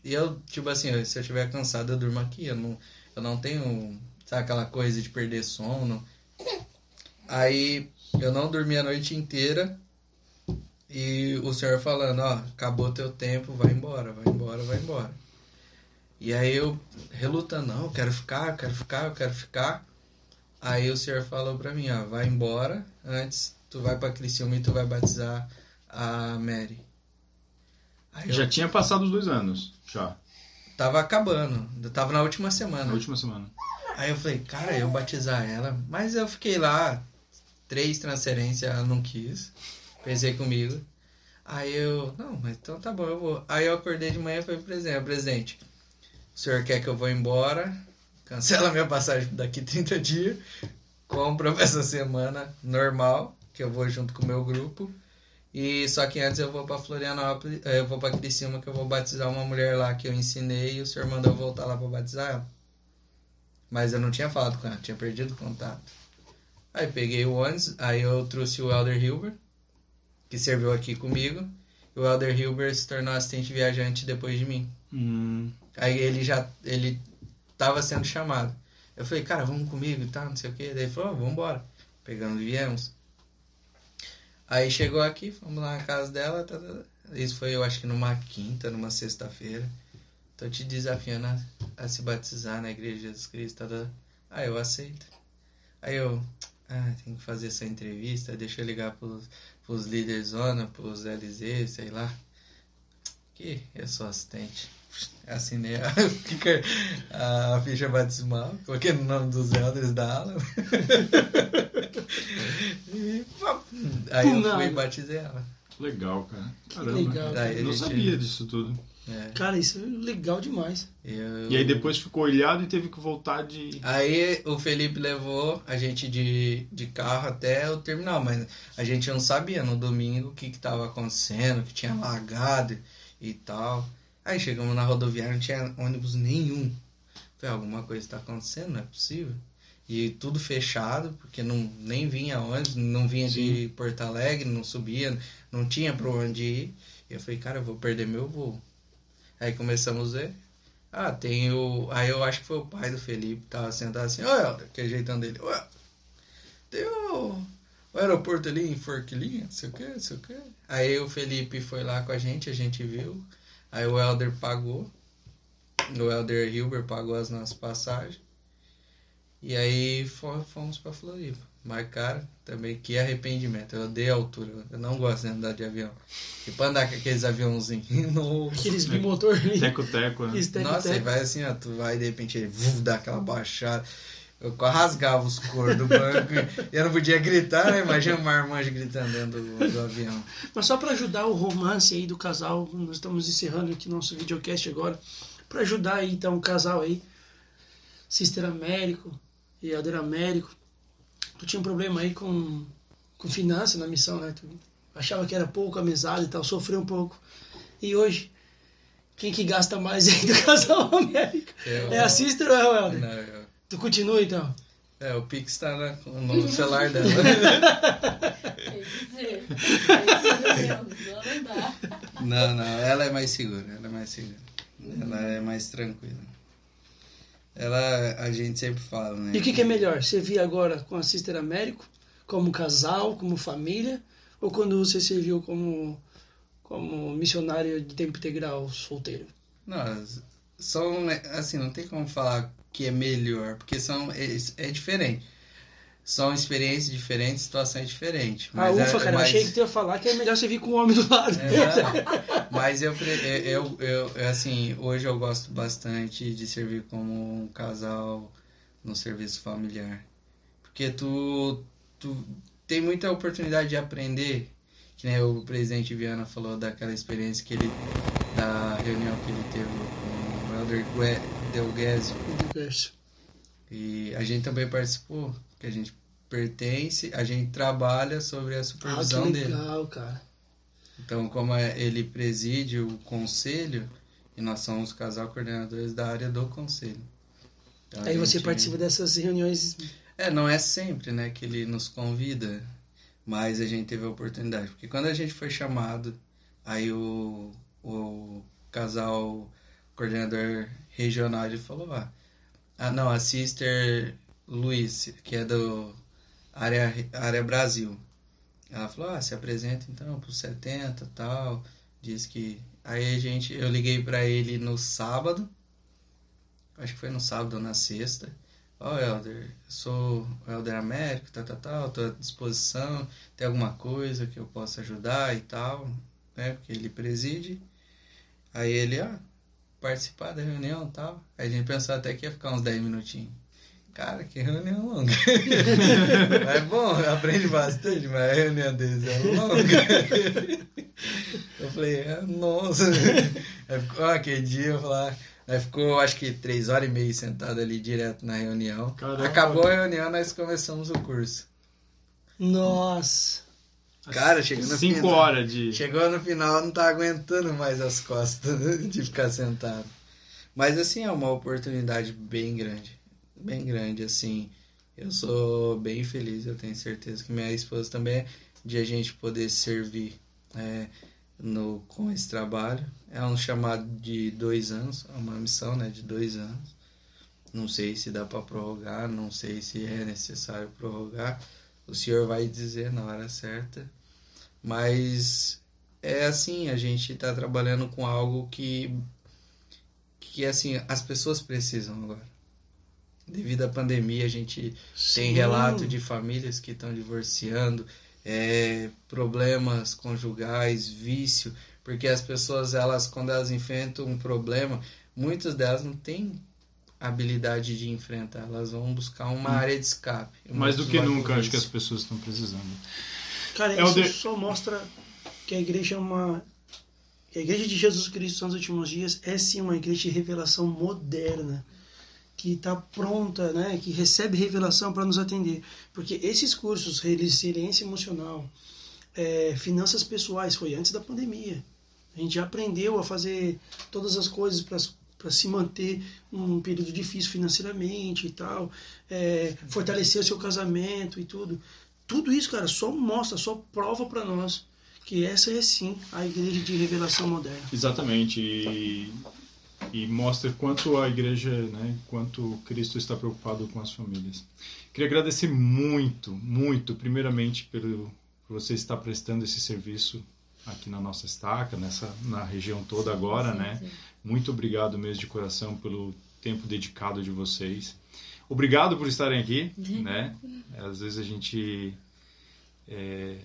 E eu, tipo assim, se eu estiver cansado, eu durmo aqui. Eu não, eu não tenho, sabe, aquela coisa de perder sono. Aí eu não dormi a noite inteira. E o senhor falando, ó, acabou teu tempo, vai embora, vai embora, vai embora. E aí eu relutando, não, eu quero ficar, eu quero ficar, eu quero ficar. Aí o senhor falou pra mim, ó, vai embora, antes tu vai pra Criciúma e tu vai batizar a Mary. Aí eu Já tinha passado os dois anos, já, tava acabando, eu tava na última na semana. última semana. Aí eu falei, cara, eu batizar ela. Mas eu fiquei lá, três transferências, ela não quis. Pensei comigo. Aí eu, não, mas então tá bom, eu vou. Aí eu acordei de manhã e falei pro presidente, o senhor quer que eu vou embora? Cancela minha passagem daqui 30 dias. Compra pra essa semana normal, que eu vou junto com o meu grupo. E só que antes eu vou pra Florianópolis, eh, eu vou pra Criciúma que eu vou batizar uma mulher lá que eu ensinei e o senhor mandou voltar lá pra batizar ela. Mas eu não tinha falado com ela, tinha perdido o contato. Aí peguei o ônibus, aí eu trouxe o Elder Hilbert, que serviu aqui comigo. E o Elder Hilbert se tornou assistente viajante depois de mim. Hum, Aí ele já, ele tava sendo chamado. Eu falei, cara, vamos comigo e tal, não sei o que. Daí ele falou, vamos embora. Pegando e viemos. Aí chegou aqui, fomos lá na casa dela. tá, tá, tá. Isso foi, eu acho que numa quinta, numa sexta-feira. Tô te desafiando a, a se batizar na igreja de Jesus Cristo. Tá, tá. Aí eu aceito. Aí eu, ah, tem que fazer essa entrevista, deixa eu ligar pros, pros líderes zona, pros LZ, sei lá. Que eu sou assistente. Assinei a, a ficha batismal, coloquei no nome dos elders da ala. E, pá, aí eu fui e batizei ela. legal, cara. Caramba. legal. Daí a Não gente- sabia disso tudo. É, Cara, isso é legal demais. eu- E aí depois ficou ilhado e teve que voltar de. Aí o Felipe levou a gente de, de carro até o terminal, mas a gente não sabia no domingo o que que tava acontecendo, que tinha alagado e tal. Aí chegamos na rodoviária, não tinha ônibus nenhum. Falei, alguma coisa está acontecendo, não é possível. E tudo fechado, porque não, nem vinha ônibus, não vinha de Porto Alegre, não subia, não tinha pra onde ir. E eu falei, cara, eu vou perder meu voo. Aí começamos a ver. Ah, tem o. Aí eu acho que foi o pai do Felipe, tava sentado assim, ô Helder, que ajeitando ele. Ô, tem o, o aeroporto ali em Forquilinha, não sei o que, não sei o que. Aí o Felipe foi lá com a gente, a gente viu. Aí o Helder pagou. O Helder Hilber pagou as nossas passagens. E aí fo- fomos pra Floripa. Mas, cara, também que arrependimento. Eu odeio a altura. Eu não gosto de andar de avião. E pra andar com aqueles aviãozinhos. Nossa. Aqueles bimotor ali. Teco-teco, né? Teco, Nossa, e teco. vai assim, ó, tu vai de repente ele vuf, dá aquela baixada. Eu quase rasgava os coros do banco e eu não podia gritar, né? Imagina uma marmanjo gritando dentro do, do avião. Mas só para ajudar o romance aí do casal, nós estamos encerrando aqui nosso videocast agora. Para ajudar aí então o casal aí, Sister Américo e Alder Américo. Tu tinha um problema aí com, com finança na missão, né? Tu achava que era pouco a mesada e tal, sofreu um pouco. E hoje, quem que gasta mais aí do casal Américo? Eu- É a Sister ou é o Helder? Não, eu- Tu continua então? é, o Pix tá na- no celular dela. Não dá. Não, não, ela é mais segura, ela é mais segura. Ela é mais tranquila. Ela, a gente sempre fala, né? E o que, que é melhor? Servir agora com a Sister Américo, como casal, como família, ou quando você serviu como, como missionário de tempo integral solteiro? Não, são, assim, não tem como falar que é melhor, porque são, é, é diferente. São experiências diferentes, situações diferentes. ah, Mas ufa, é- cara, mas- achei que tu ia falar que é melhor servir com o homem do lado. É, mas eu, eu, eu, assim, hoje eu gosto bastante de servir como um casal no serviço familiar. Porque tu, tu tem muita oportunidade de aprender, que nem o presidente Viana falou daquela experiência que ele, da reunião que ele teve com o Elder Gue- Del Guezio. Diverso. E a gente também participou, que a gente pertence, a gente trabalha sobre a Ah, que supervisão dele. legal, cara. Então, como é- ele preside o conselho, e nós somos casal coordenadores da área do conselho. Então, Aí você gente- participa dessas reuniões. É, não é sempre, né, que ele nos convida, mas a gente teve a oportunidade. Porque quando a gente foi chamado, aí o, o casal coordenador regional, ele falou, ah, ah, não, a Sister Luiz, que é do área, área Brasil. Ela falou, ah, se apresenta então pro 70 e tal. Diz que. Aí a gente, eu liguei pra ele no sábado. Acho que foi no sábado ou na sexta. Ó, Helder, eu sou o Helder Américo, tal, tal, tal, tô à disposição. Tem alguma coisa que eu possa ajudar e tal, né? Porque ele preside. Aí ele, ah, participar da reunião e tal. Aí a gente pensou até que ia ficar uns 10 minutinhos. Cara, que reunião longa. é bom, aprende bastante, mas a reunião deles é longa. Eu falei, ah, nossa. Aí ficou, ah, aquele dia eu falei, aí ficou acho que três horas e meia sentado ali direto na reunião. Caramba. Acabou a reunião, nós começamos o curso. Nossa. Cara, chegou no Cinco final. horas de. Chegou no final, não tá aguentando mais as costas de ficar sentado. Mas assim, é uma oportunidade bem grande. Bem grande, assim. Eu sou bem feliz, eu tenho certeza que minha esposa também é, de a gente poder servir é, no, com esse trabalho. É um chamado de dois anos, é uma missão né, de dois anos. Não sei se dá para prorrogar, não sei se é necessário prorrogar. O senhor vai dizer na hora certa. Mas é assim, a gente está trabalhando com algo que que assim, as pessoas precisam agora. Devido à pandemia, a gente tem Sim. relato de famílias que estão divorciando, é, problemas conjugais, vício, porque as pessoas, elas quando elas enfrentam um problema, muitas delas não têm habilidade de enfrentar, elas vão buscar uma área de escape. Mais do que nunca, acho que as pessoas estão precisando. Cara, É isso de- só mostra que a igreja é uma. que a igreja de Jesus Cristo nos últimos dias é sim uma igreja de revelação moderna, que está pronta, né, que recebe revelação para nos atender. Porque esses cursos, resiliência emocional, é, finanças pessoais, foi antes da pandemia. A gente já aprendeu a fazer todas as coisas para se manter um período difícil financeiramente e tal, é, fortalecer o seu casamento e tudo. Tudo isso, cara, só mostra, só prova para nós que essa é sim a igreja de revelação moderna. Exatamente. E, e mostra quanto a igreja, né, quanto Cristo está preocupado com as famílias. Queria agradecer muito, muito, primeiramente, pelo por você estar prestando esse serviço aqui na nossa estaca, nessa na região toda agora, Sim, né? sim. Muito obrigado mesmo de coração pelo tempo dedicado de vocês. Obrigado por estarem aqui, né? Às vezes a gente é,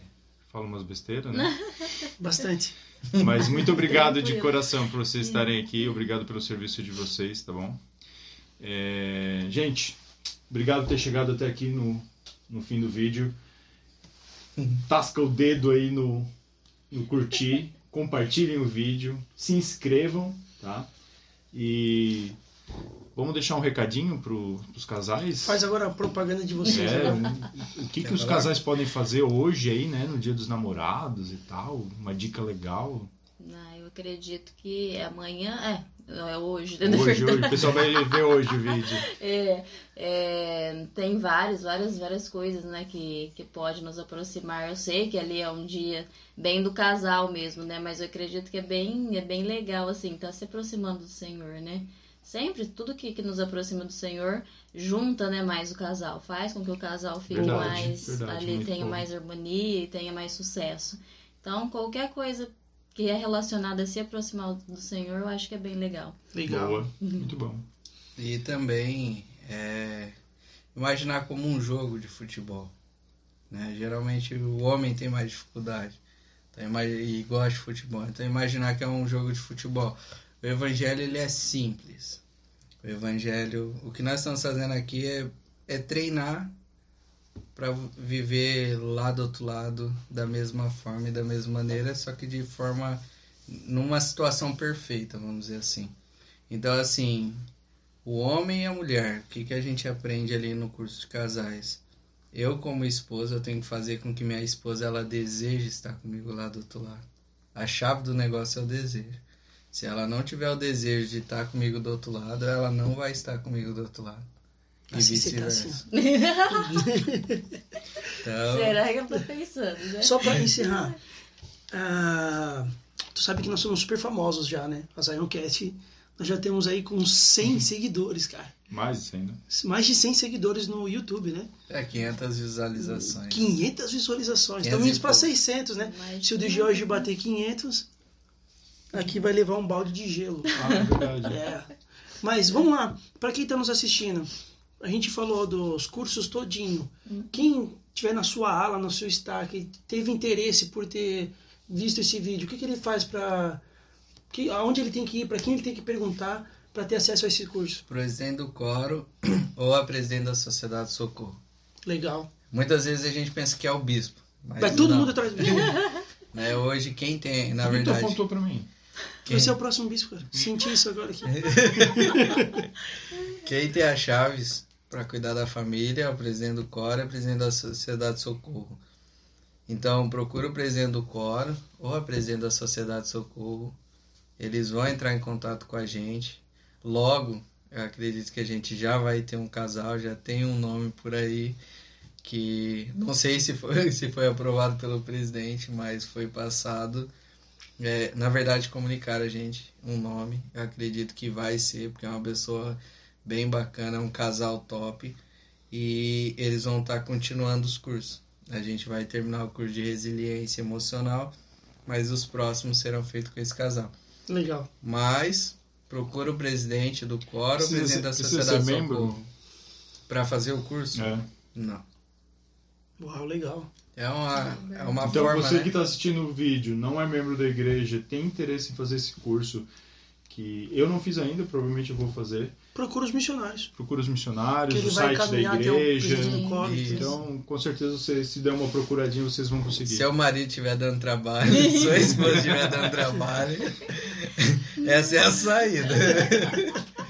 fala umas besteiras, né? Bastante. Mas muito obrigado de coração por vocês estarem aqui. Obrigado pelo serviço de vocês, tá bom? É, gente, obrigado por ter chegado até aqui no, no fim do vídeo. Tasca o dedo aí no, no curtir, compartilhem o vídeo, se inscrevam, tá? E vamos deixar um recadinho para os casais. Faz agora a propaganda de vocês. É, né? o que, Quer que os falar? casais podem fazer hoje aí, né, no Dia dos Namorados e tal? Uma dica legal. Ah, eu acredito que amanhã. É, não é hoje, Hoje, né? Hoje, verdade. o pessoal vai ver hoje o vídeo. É, é, tem várias, várias, várias coisas, né, que, que pode nos aproximar. Eu sei que ali é um dia bem do casal mesmo, né, mas eu acredito que é bem, é bem legal, assim, tá se aproximando do Senhor, né. Sempre, tudo que, que nos aproxima do Senhor junta, né, mais o casal, faz com que o casal fique Verdade, mais, verdade, ali tenha bom. mais harmonia e tenha mais sucesso. Então, qualquer coisa que é relacionada a se aproximar do Senhor, eu acho que é bem legal. Legal. Boa, muito bom. E também é, imaginar como um jogo de futebol. Né? Geralmente o homem tem mais dificuldade então, e gosta de futebol. Então imaginar que é um jogo de futebol. O evangelho ele é simples. O evangelho, o que nós estamos fazendo aqui é, é treinar para viver lá do outro lado da mesma forma e da mesma maneira, só que de forma numa situação perfeita, vamos dizer assim. Então assim, o homem e a mulher, o que, que a gente aprende ali no curso de casais? Eu, como esposa, eu tenho que fazer com que minha esposa ela deseje estar comigo lá do outro lado. A chave do negócio é o desejo. Se ela não tiver o desejo de estar comigo do outro lado, ela não vai estar comigo do outro lado. E você tá vice-versa. assim, Então, Será que eu tô pensando, né? Só pra encerrar, ah, tu sabe que nós somos super famosos já, né? A Zioncast, nós já temos aí com 100 seguidores, cara. Mais isso ainda. Mais de 100 seguidores no YouTube, né? é 500 visualizações. 500 visualizações. 500 Estamos indo pouco. 600, né? Mais Se o de de Jorge bater 500, aqui vai levar um balde de gelo. Ah, é verdade. É. Mas vamos lá, para quem está nos assistindo, a gente falou dos cursos todinho. Quem tiver na sua ala, no seu destaque, teve interesse por ter visto esse vídeo, o que, que ele faz para que aonde ele tem que ir, para quem ele tem que perguntar para ter acesso a esse curso? Presidente do coro ou a presidente da sociedade de socorro. Legal. Muitas vezes a gente pensa que é o bispo. Mas Vai todo não. mundo atrás do Né, hoje quem tem, na O Vitor verdade, contou pra mim. Quem, Esse é o próximo bispo, cara. Senti isso agora aqui. quem tem as chaves para cuidar da família é o presidente do coro e o presidente da sociedade de socorro. Então procura o presidente do coro ou a presidente da sociedade de socorro. Eles vão entrar em contato com a gente. Logo, eu acredito que a gente já vai ter um casal, já tem um nome por aí que não sei se foi, se foi aprovado pelo presidente, mas foi passado. É, na verdade, comunicaram a gente um nome. Eu acredito que vai ser, porque é uma pessoa bem bacana, é um casal top. E eles vão estar continuando os cursos. A gente vai terminar o curso de resiliência emocional, mas os próximos serão feitos com esse casal. Legal. Mas procura o presidente do coro, o presidente da sociedade ser membro? Para fazer o curso? É. Não. Uau, legal. É uma, é uma Então forma, você né? que está assistindo o vídeo, não é membro da igreja, tem interesse em fazer esse curso, que eu não fiz ainda, provavelmente eu vou fazer. Procura os missionários. Procura os missionários, o site da o igreja. Então, com certeza, você, se der uma procuradinha, vocês vão conseguir. Seu marido estiver dando trabalho, sua esposa estiver dando trabalho, essa é a saída.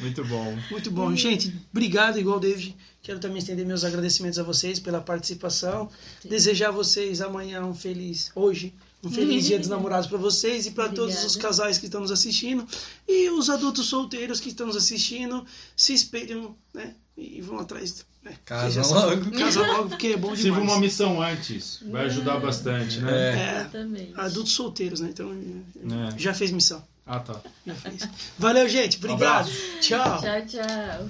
Muito bom. Muito bom. Gente, obrigado, igual o David. Quero também estender meus agradecimentos a vocês pela participação. Desejar a vocês amanhã um feliz, hoje, um feliz dia dos namorados para vocês e para todos os casais que estão nos assistindo. E os adultos solteiros que estão nos assistindo, se espelham, né? E vão atrás. Né? Casam Vocês já sabem. logo. Logo, porque é bom demais. uma missão antes, vai ajudar bastante, né? É. É, Exatamente. adultos solteiros, né? Então, É. já fez missão. Ah, tá. Já fez. Valeu, gente. Obrigado. Tchau. Tchau, tchau.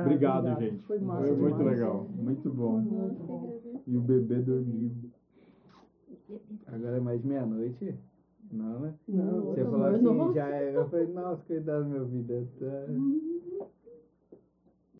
Obrigado, gente. Foi massa Foi muito legal, muito bom. E o bebê dormiu. Agora é mais meia-noite? Não, né? Não, Você falou assim, já é. Eu falei, nossa, cuidado, meu vida. Tá...